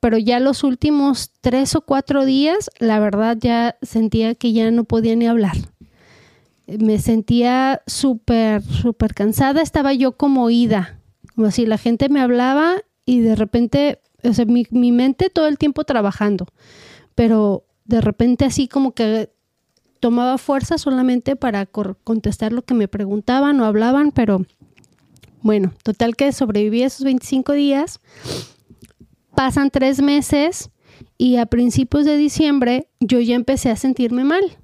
pero ya los últimos tres o cuatro días, la verdad ya sentía que ya no podía ni hablar me sentía súper, súper cansada, estaba yo como oída, como si la gente me hablaba y de repente, o sea, mi, mi mente todo el tiempo trabajando, pero de repente así como que tomaba fuerza solamente para contestar lo que me preguntaban o hablaban, pero bueno, total que sobreviví esos 25 días, pasan tres meses y a principios de diciembre yo ya empecé a sentirme mal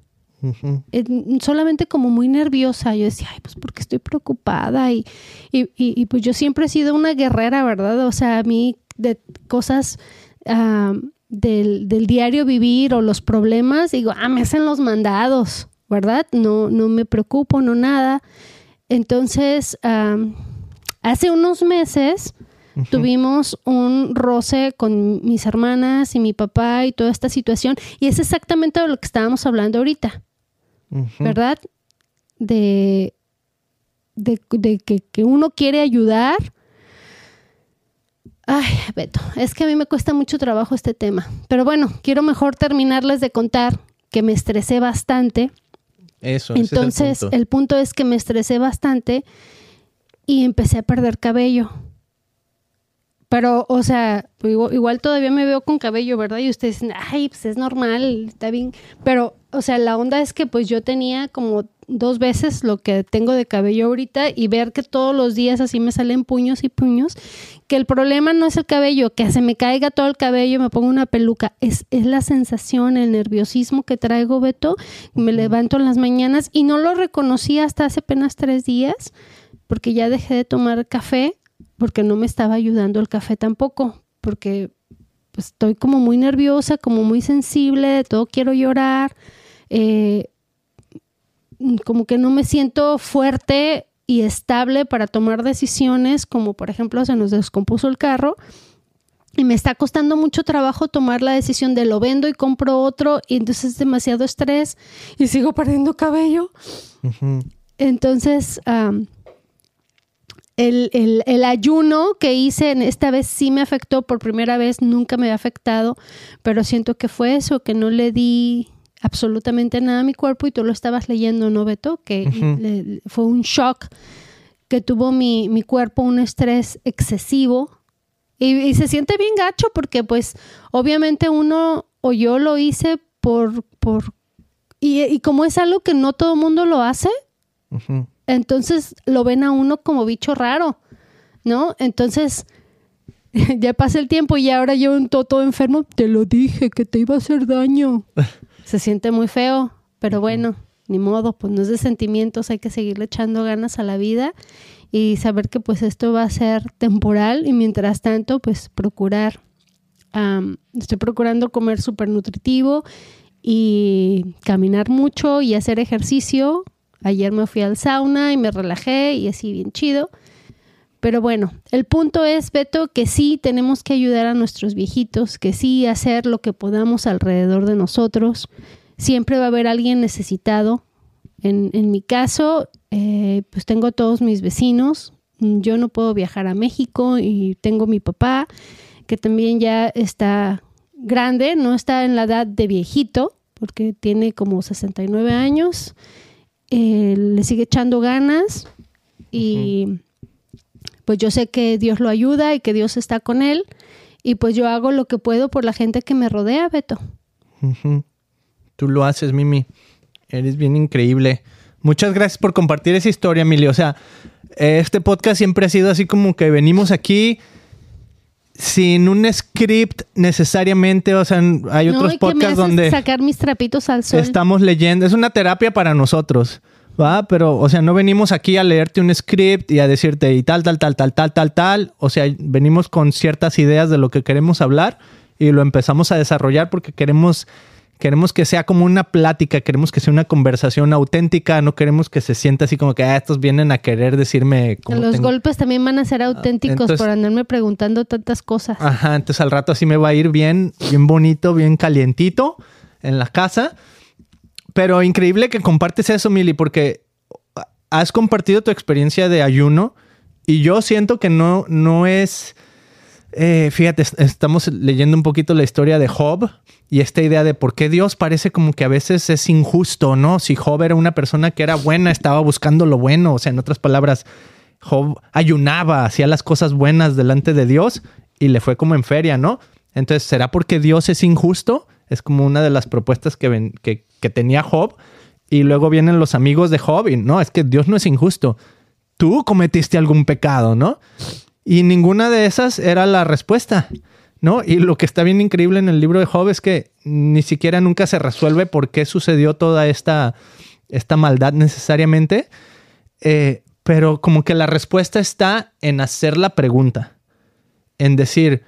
solamente como muy nerviosa. Yo decía, ay, pues porque estoy preocupada y, y, pues yo siempre he sido una guerrera, ¿verdad? O sea, a mí de cosas ah, del, diario vivir o los problemas, digo, ah, me hacen los mandados, ¿verdad? No, no me preocupo, no nada. Entonces, hace unos meses tuvimos un roce con mis hermanas y mi papá y toda esta situación y es exactamente de lo que estábamos hablando ahorita. ¿verdad? De, de, que, uno quiere ayudar. Ay, Beto, es que a mí me cuesta mucho trabajo este tema. Pero bueno, quiero mejor terminarles de contar que me estresé bastante. Eso, Entonces, el, punto. es que me estresé bastante y empecé a perder cabello. Pero, o sea, igual, igual, todavía me veo con cabello, ¿verdad? Y ustedes dicen, ay, pues es normal, está bien. Pero o sea, la onda es que pues yo tenía como dos veces lo que tengo de cabello ahorita y ver que todos los días así me salen puños y puños, que el problema no es el cabello, que se me caiga todo el cabello, me pongo una peluca, es, es la sensación, el nerviosismo que traigo, Beto, me levanto en las mañanas y no lo reconocí hasta hace apenas tres días, porque ya dejé de tomar café, porque no me estaba ayudando el café tampoco, porque pues, estoy como muy nerviosa, como muy sensible, de todo quiero llorar eh, como que no me siento fuerte y estable para tomar decisiones, como por ejemplo se nos descompuso el carro y me está costando mucho trabajo tomar la decisión de lo vendo y compro otro y entonces es demasiado estrés y sigo perdiendo cabello. Entonces, el, ayuno que hice en esta vez sí me afectó por primera vez, nunca me había afectado, pero siento que fue eso, que no le di absolutamente nada a mi cuerpo y tú lo estabas leyendo, ¿no, Beto? Que fue un shock que tuvo mi, mi cuerpo, un estrés excesivo y, se siente bien gacho porque pues obviamente uno o yo lo hice por... por y, como es algo que no todo el mundo lo hace, entonces lo ven a uno como bicho raro, ¿no? Entonces (laughs) ya pasa el tiempo y ahora yo un todo enfermo, te lo dije que te iba a hacer daño. (laughs) se siente muy feo, pero bueno, ni modo, pues no es de sentimientos, hay que seguirle echando ganas a la vida y saber que pues esto va a ser temporal y mientras tanto pues procurar, estoy procurando comer súper nutritivo y caminar mucho y hacer ejercicio. Ayer me fui al sauna y me relajé y así bien chido. Pero bueno, el punto es, Beto, que sí tenemos que ayudar a nuestros viejitos, que sí hacer lo que podamos alrededor de nosotros. Siempre va a haber alguien necesitado. En, en mi caso, eh, pues tengo todos mis vecinos. Yo no puedo viajar a México y tengo mi papá, que también ya está grande, no está en la edad de viejito, porque tiene como 69 años. Eh, le sigue echando ganas y pues yo sé que Dios lo ayuda y que Dios está con él y pues yo hago lo que puedo por la gente que me rodea, Beto. Tú lo haces, Mimi. Eres bien increíble. Muchas gracias por compartir esa historia, Emilio. O sea, este podcast siempre ha sido así como que venimos aquí sin un script necesariamente, o sea, hay otros podcasts donde sacar mis trapitos al sol. Estamos leyendo, es una terapia para nosotros, ¿va? Pero o sea, no venimos aquí a leerte un script y a decirte y tal tal tal tal tal tal tal, o sea, venimos con ciertas ideas de lo que queremos hablar y lo empezamos a desarrollar porque queremos Queremos que sea como una plática, queremos que sea una conversación auténtica, no queremos que se sienta así como que ah, estos vienen a querer decirme... Los golpes también van a ser ah, auténticos por andarme preguntando tantas cosas. Ajá, entonces al rato así me va a ir bien, bien bonito, bien calientito en la casa. Pero increíble que compartes eso, Mili, porque has compartido tu experiencia de ayuno y yo siento que no, no es eh, fíjate, estamos leyendo un poquito la historia de Job y esta idea de por qué Dios parece como que a veces es injusto, ¿no? Si Job era una persona que era buena, estaba buscando lo bueno, o sea, en otras palabras, Job ayunaba, hacía las cosas buenas delante de Dios y le fue como en feria, ¿no? Entonces, ¿será porque Dios es injusto? Es como una de las propuestas que, que, tenía Job. Y luego vienen los amigos de Job y no, es que Dios no es injusto. Tú cometiste algún pecado, ¿no? Y ninguna de esas era la respuesta, ¿no? Y lo que está bien increíble en el libro de Job es que ni siquiera nunca se resuelve por qué sucedió toda esta, esta maldad necesariamente, eh, pero como que la respuesta está en hacer la pregunta, en decir,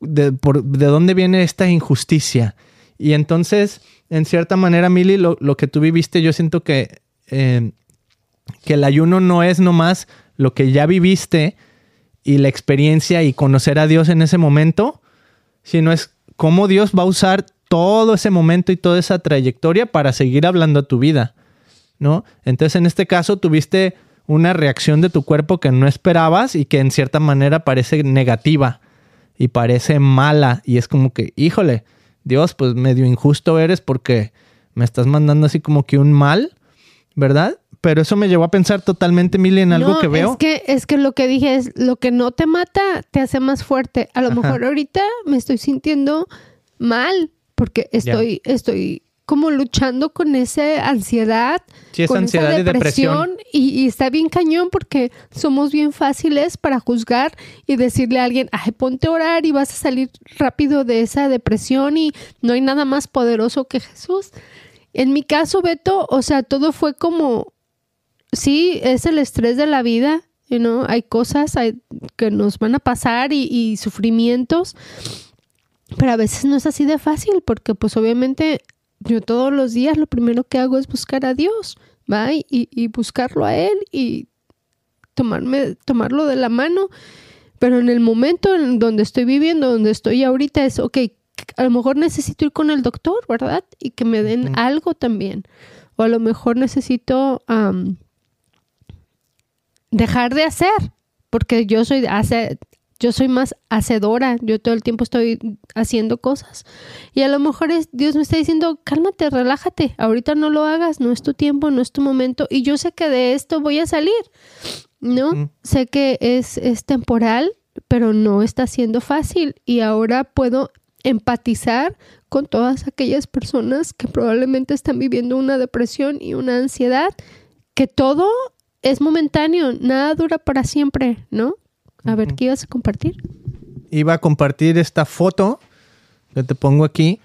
¿de, dónde viene esta injusticia? Y entonces, en cierta manera, Mili, lo, que tú viviste, yo siento que, eh, que el ayuno no es nomás lo que ya viviste, y la experiencia y conocer a Dios en ese momento, sino es cómo Dios va a usar todo ese momento y toda esa trayectoria para seguir hablando a tu vida, ¿no? Entonces, en este caso, tuviste una reacción de tu cuerpo que no esperabas y que en cierta manera parece negativa y parece mala y es como que, híjole, Dios, pues medio injusto eres porque me estás mandando así como que un mal, ¿verdad? pero eso me llevó a pensar totalmente, Mili, en algo que veo. Es que, es que lo que dije es, lo que no te mata te hace más fuerte. A lo mejor ahorita me estoy sintiendo mal porque estoy, estoy como luchando con esa ansiedad, con ansiedad esa depresión, y, y, está bien cañón porque somos bien fáciles para juzgar y decirle a alguien, ay, ponte a orar y vas a salir rápido de esa depresión y no hay nada más poderoso que Jesús. En mi caso, Beto, o sea, todo fue como sí, es el estrés de la vida, you hay cosas que nos van a pasar y, sufrimientos, pero a veces no es así de fácil porque pues obviamente yo todos los días lo primero que hago es buscar a Dios, ¿va? Y, y buscarlo a Él y tomarme, tomarlo de la mano. Pero en el momento en donde estoy viviendo, donde estoy ahorita, es, ok, a lo mejor necesito ir con el doctor, ¿verdad? Y que me den algo también. O a lo mejor necesito dejar de hacer, porque yo soy, hace, yo soy más hacedora, yo todo el tiempo estoy haciendo cosas. Y a lo mejor es, Dios me está diciendo, cálmate, relájate, ahorita no lo hagas, no es tu tiempo, no es tu momento. Y yo sé que de esto voy a salir. ¿no? Sé que es, es temporal, pero no está siendo fácil y ahora puedo empatizar con todas aquellas personas que probablemente están viviendo una depresión y una ansiedad, que todo es momentáneo, nada dura para siempre, ¿no? A ver, ¿qué ibas a compartir? Iba a compartir esta foto que te pongo aquí.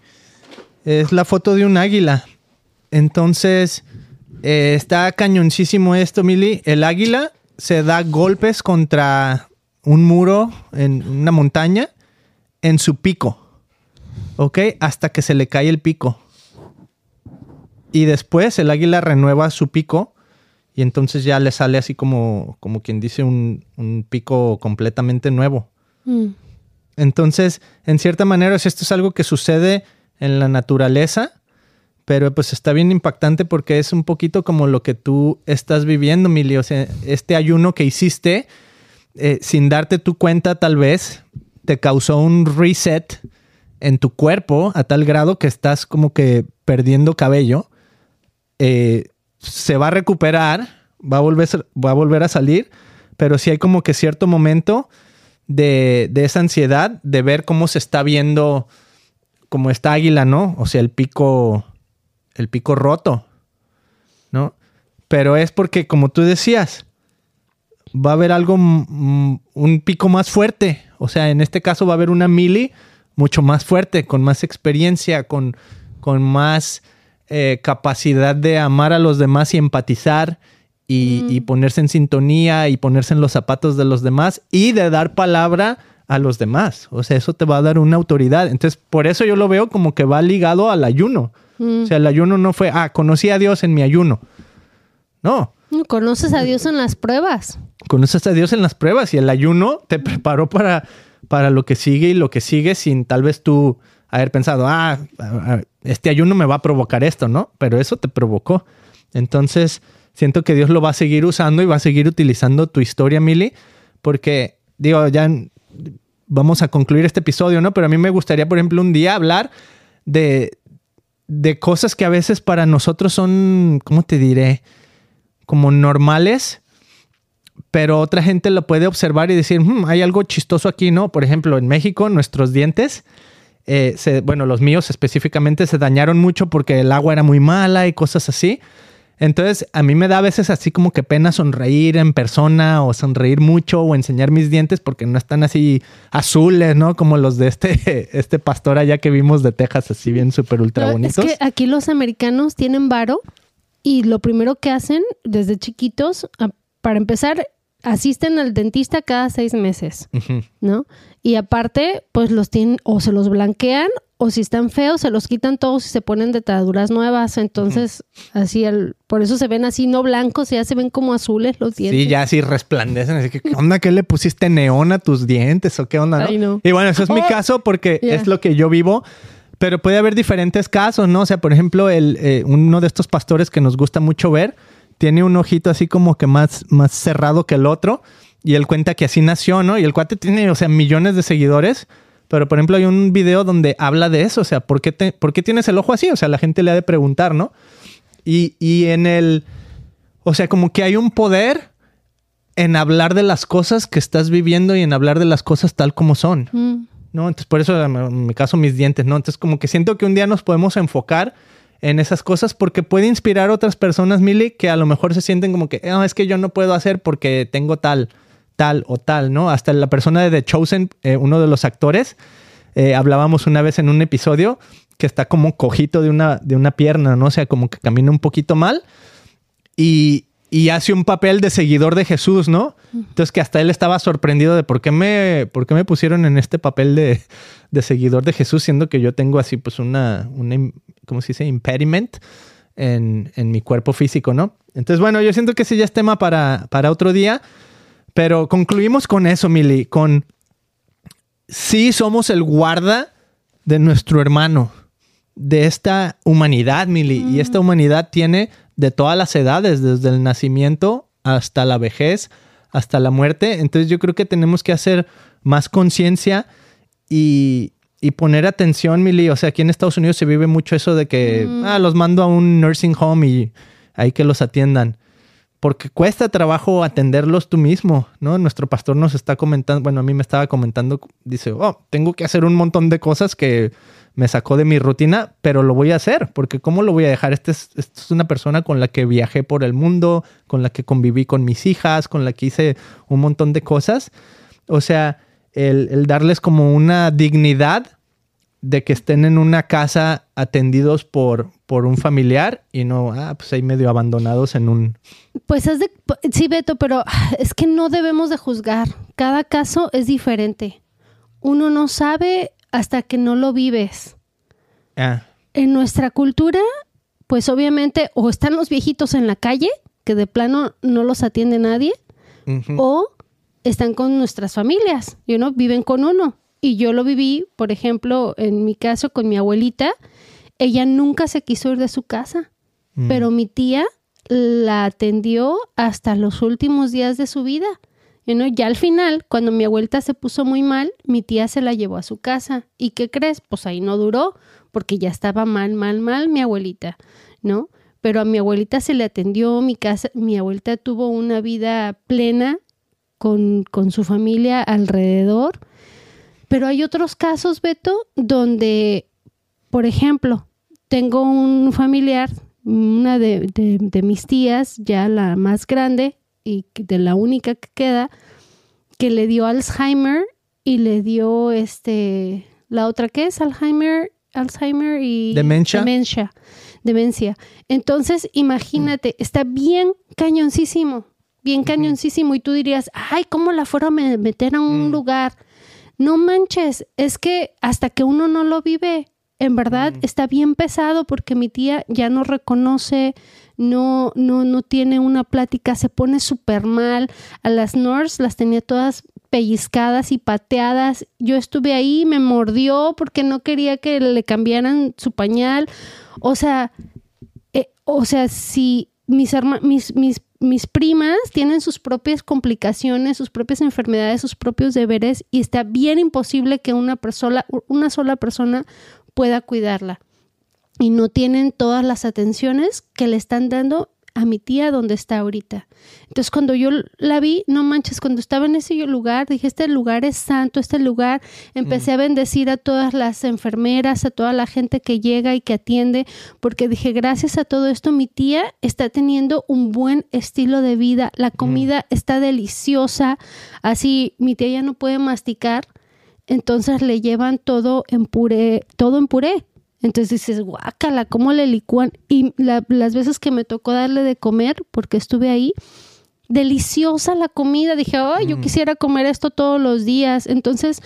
Es la foto de un águila. Entonces, eh, está cañoncísimo esto, Mili. El águila se da golpes contra un muro en una montaña en su pico. ¿Ok? Hasta que se le cae el pico. Y después el águila renueva su pico y entonces ya le sale así como, como quien dice un, pico completamente nuevo. Mm. Entonces, en cierta manera, esto es algo que sucede en la naturaleza, pero pues está bien impactante porque es un poquito como lo que tú estás viviendo, Mili. O sea, este ayuno que hiciste, eh, sin darte tu cuenta tal vez, te causó un reset en tu cuerpo a tal grado que estás como que perdiendo cabello. Eh, se va a recuperar, va a, volver, va a volver a salir, pero sí hay como que cierto momento de, de esa ansiedad de ver cómo se está viendo como esta águila, ¿no? O sea, el pico el pico roto, ¿no? Pero es porque, como tú decías, va a haber algo, un pico más fuerte. O sea, en este caso va a haber una mili mucho más fuerte, con más experiencia, con, con más eh, capacidad de amar a los demás y empatizar y, y, ponerse en sintonía y ponerse en los zapatos de los demás y de dar palabra a los demás. O sea, eso te va a dar una autoridad. Entonces, por eso yo lo veo como que va ligado al ayuno. Mm. O sea, el ayuno no fue, ah, conocí a Dios en mi ayuno. No. Conoces a Dios en las pruebas. Conoces a Dios en las pruebas y el ayuno te preparó para, para lo que sigue y lo que sigue sin tal vez tú haber pensado, ah, este ayuno me va a provocar esto, ¿no? Pero eso te provocó. Entonces, siento que Dios lo va a seguir usando y va a seguir utilizando tu historia, Mili, porque, digo, ya vamos a concluir este episodio, ¿no? Pero a mí me gustaría, por ejemplo, un día hablar de, de cosas que a veces para nosotros son, ¿cómo te diré? Como normales, pero otra gente lo puede observar y decir, hmm, hay algo chistoso aquí, ¿no? Por ejemplo, en México, nuestros dientes, eh, bueno, los míos específicamente se dañaron mucho porque el agua era muy mala y cosas así. Entonces, a mí me da a veces así como que pena sonreír en persona o sonreír mucho o enseñar mis dientes porque no están así azules, ¿no? Como los de este, (laughs) este pastor allá que vimos de Texas, así bien súper ultra bonitos. Es que aquí los americanos tienen varo y lo primero que hacen desde chiquitos, para empezar, asisten al dentista cada seis meses, ¿no? Y aparte, pues los tienen o se los blanquean o si están feos, se los quitan todos y se ponen dentaduras nuevas. Entonces, así, el, por eso se ven así, no blancos, ya se ven como azules los dientes. Sí, ya así resplandecen. Así que, ¿qué onda? ¿Qué le pusiste neón a tus dientes o qué onda? No? Y bueno, eso es mi oh, caso porque es lo que yo vivo. Pero puede haber diferentes casos, ¿no? O sea, por ejemplo, el, eh, uno de estos pastores que nos gusta mucho ver tiene un ojito así como que más, más cerrado que el otro. Y él cuenta que así nació, ¿no? Y el cuate tiene, o sea, millones de seguidores pero, por ejemplo, hay un video donde habla de eso. O sea, ¿por qué, ¿por qué tienes el ojo así? O sea, la gente le ha de preguntar, ¿no? Y, y en el... O sea, como que hay un poder en hablar de las cosas que estás viviendo y en hablar de las cosas tal como son. Mm. ¿No? Entonces, por eso en mi caso mis dientes, ¿no? Entonces, como que siento que un día nos podemos enfocar en esas cosas porque puede inspirar a otras personas, Mili, que a lo mejor se sienten como que, no, es que yo no puedo hacer porque tengo tal tal o tal, ¿no? Hasta la persona de The Chosen, eh, uno de los actores, eh, hablábamos una vez en un episodio que está como cojito de una, de una pierna, ¿no? O sea, como que camina un poquito mal y, hace un papel de seguidor de Jesús, ¿no? Entonces que hasta él estaba sorprendido de por qué me, por qué me pusieron en este papel de, seguidor de Jesús, siendo que yo tengo así pues una, una ¿cómo se dice? Impediment en, mi cuerpo físico, ¿no? Entonces, bueno, yo siento que ese ya es tema para, para otro día. Pero concluimos con eso, Mili, con sí somos el guarda de nuestro hermano, de esta humanidad, Mili. Y esta humanidad tiene de todas las edades, desde el nacimiento hasta la vejez, hasta la muerte. Entonces yo creo que tenemos que hacer más conciencia y, y, poner atención, Mili. O sea, aquí en Estados Unidos se vive mucho eso de que, ah, los mando a un nursing home y hay que los atiendan porque cuesta trabajo atenderlos tú mismo, ¿no? Nuestro pastor nos está comentando, bueno, a mí me estaba comentando, dice, oh, tengo que hacer un montón de cosas que me sacó de mi rutina, pero lo voy a hacer, porque ¿cómo lo voy a dejar? Este es, es una persona con la que viajé por el mundo, con la que conviví con mis hijas, con la que hice un montón de cosas. O sea, el, darles como una dignidad de que estén en una casa atendidos por, por un familiar y no, ah, pues ahí medio abandonados en un... Pues es de, sí, Beto, pero (sighs) es que no debemos de juzgar. Cada caso es diferente. Uno no sabe hasta que no lo vives. Ah. En nuestra cultura, pues obviamente o están los viejitos en la calle, que de plano no los atiende nadie, o están con nuestras familias, you know, viven con uno. Y yo lo viví, por ejemplo, en mi caso con mi abuelita, ella nunca se quiso ir de su casa, Mm. pero mi tía la atendió hasta los últimos días de su vida. You know, ya al final, cuando mi abuelita se puso muy mal, mi tía se la llevó a su casa. ¿Y qué crees? Pues ahí no duró, porque ya estaba mal, mal, mal mi abuelita, ¿no? Pero a mi abuelita se le atendió, mi casa, mi abuelita tuvo una vida plena con, con su familia alrededor. Pero hay otros casos, Beto, donde, por ejemplo, tengo un familiar, una de, de, de, mis tías, ya la más grande y de la única que queda, que le dio Alzheimer y le dio este, la otra que es Alzheimer, Alzheimer y demencia. demencia. Demencia. Entonces, imagínate, está bien cañoncísimo, bien cañoncísimo y tú dirías, ay, ¿cómo la fueron a meter a un Mm. lugar? No manches, es que hasta que uno no lo vive, en verdad Mm. está bien pesado porque mi tía ya no reconoce, no, no, no tiene una plática, se pone súper mal. A las nurse las tenía todas pellizcadas y pateadas. Yo estuve ahí, me mordió porque no quería que le cambiaran su pañal. O sea, eh, o sea, si mis, herma- mis, mis, mis primas tienen sus propias complicaciones, sus propias enfermedades, sus propios deberes y está bien imposible que una persona, una sola persona pueda cuidarla. Y no tienen todas las atenciones que le están dando a mi tía donde está ahorita. Entonces cuando yo la vi, no manches, cuando estaba en ese lugar, dije, este lugar es santo, este lugar, empecé a bendecir a todas las enfermeras, a toda la gente que llega y que atiende, porque dije, gracias a todo esto, mi tía está teniendo un buen estilo de vida, la comida está deliciosa, así mi tía ya no puede masticar, entonces le llevan todo en puré, todo en puré. Entonces dices, guácala, ¿cómo le licúan? Y la- las veces que me tocó darle de comer, porque estuve ahí, deliciosa la comida. Dije, ay, yo quisiera comer esto todos los días. Entonces,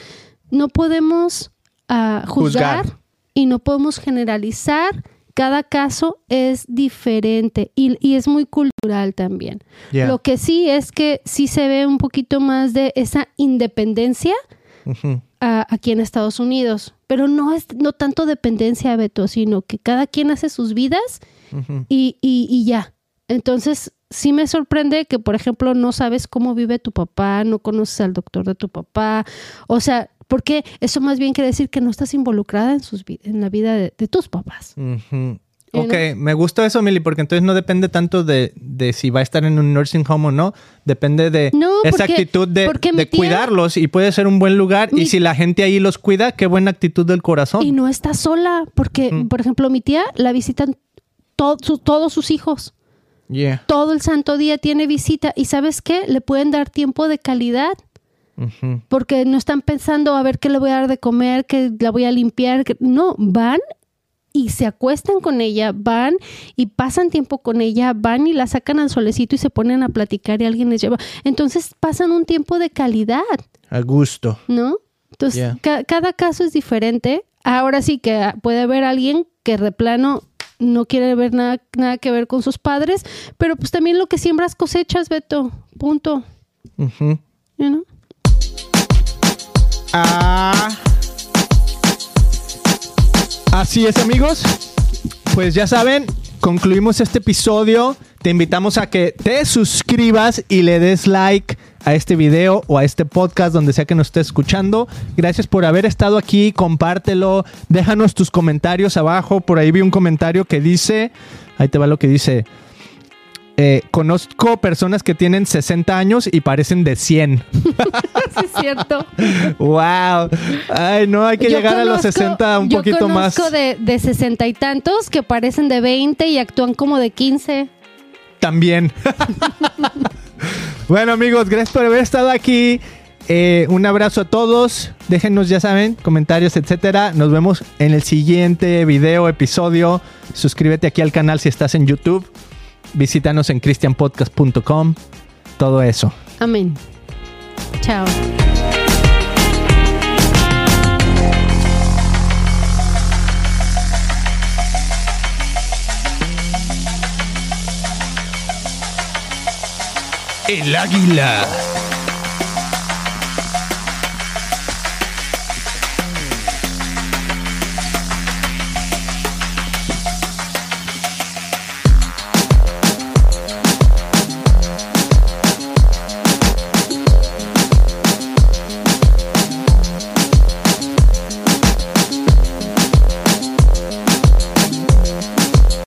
no podemos ah, juzgar, Juzgar. y no podemos generalizar. Cada caso es diferente y, y es muy cultural también. Yeah. Lo que sí es que sí se ve un poquito más de esa independencia. A- aquí en Estados Unidos. Pero no es no tanto dependencia, Beto, sino que cada quien hace sus vidas y, y- y ya. Entonces, sí me sorprende que, por ejemplo, no sabes cómo vive tu papá, no conoces al doctor de tu papá. O sea, porque eso más bien quiere decir que no estás involucrada en, sus, en la vida de, de tus papás. Ok, me gustó eso, Mili, porque entonces no depende tanto de, de si va a estar en un nursing home o no. Depende de No, esa porque- actitud de, tía- cuidarlos y puede ser un buen lugar. Mi- Y si la gente ahí los cuida, qué buena actitud del corazón. Y no está sola, porque, Mm. por ejemplo, mi tía la visitan to- su- todos sus hijos. Yeah. Todo el santo día tiene visita. ¿Y sabes qué? Le pueden dar tiempo de calidad. Porque no están pensando a ver qué le voy a dar de comer, que la voy a limpiar. que- No, van y se acuestan con ella, van y pasan tiempo con ella, van y la sacan al solecito y se ponen a platicar y alguien les lleva. Entonces pasan un tiempo de calidad, A gusto. ¿no? Entonces, Yeah. ca- cada caso es diferente. Ahora sí que puede haber alguien que de plano no quiere ver nada, nada que ver con sus padres, pero pues también lo que siembras cosechas, Beto. Punto. Ujú. You know? Ah. Así es, amigos. Pues ya saben, concluimos este episodio. Te invitamos a que te suscribas y le des like a este video o a este podcast donde sea que nos estés escuchando. Gracias por haber estado aquí, compártelo, déjanos tus comentarios abajo. Por ahí vi un comentario que dice, ahí te va lo que dice. Eh, conozco personas que tienen 60 años y parecen de 100. (laughs) Sí, es cierto. Wow. Ay, no, hay que Yo llegar a los conozco- 60 un yo poquito más. conozco de, de sesenta y tantos que parecen de 20 y actúan como de 15. También. (laughs) bueno, amigos, gracias por haber estado aquí. Eh, un abrazo a todos. Déjenos, ya saben, comentarios, etcétera. Nos vemos en el siguiente video, episodio. Suscríbete aquí al canal si estás en YouTube. Visítanos en christianpodcast.com. Todo eso. Amén. Chao. El águila.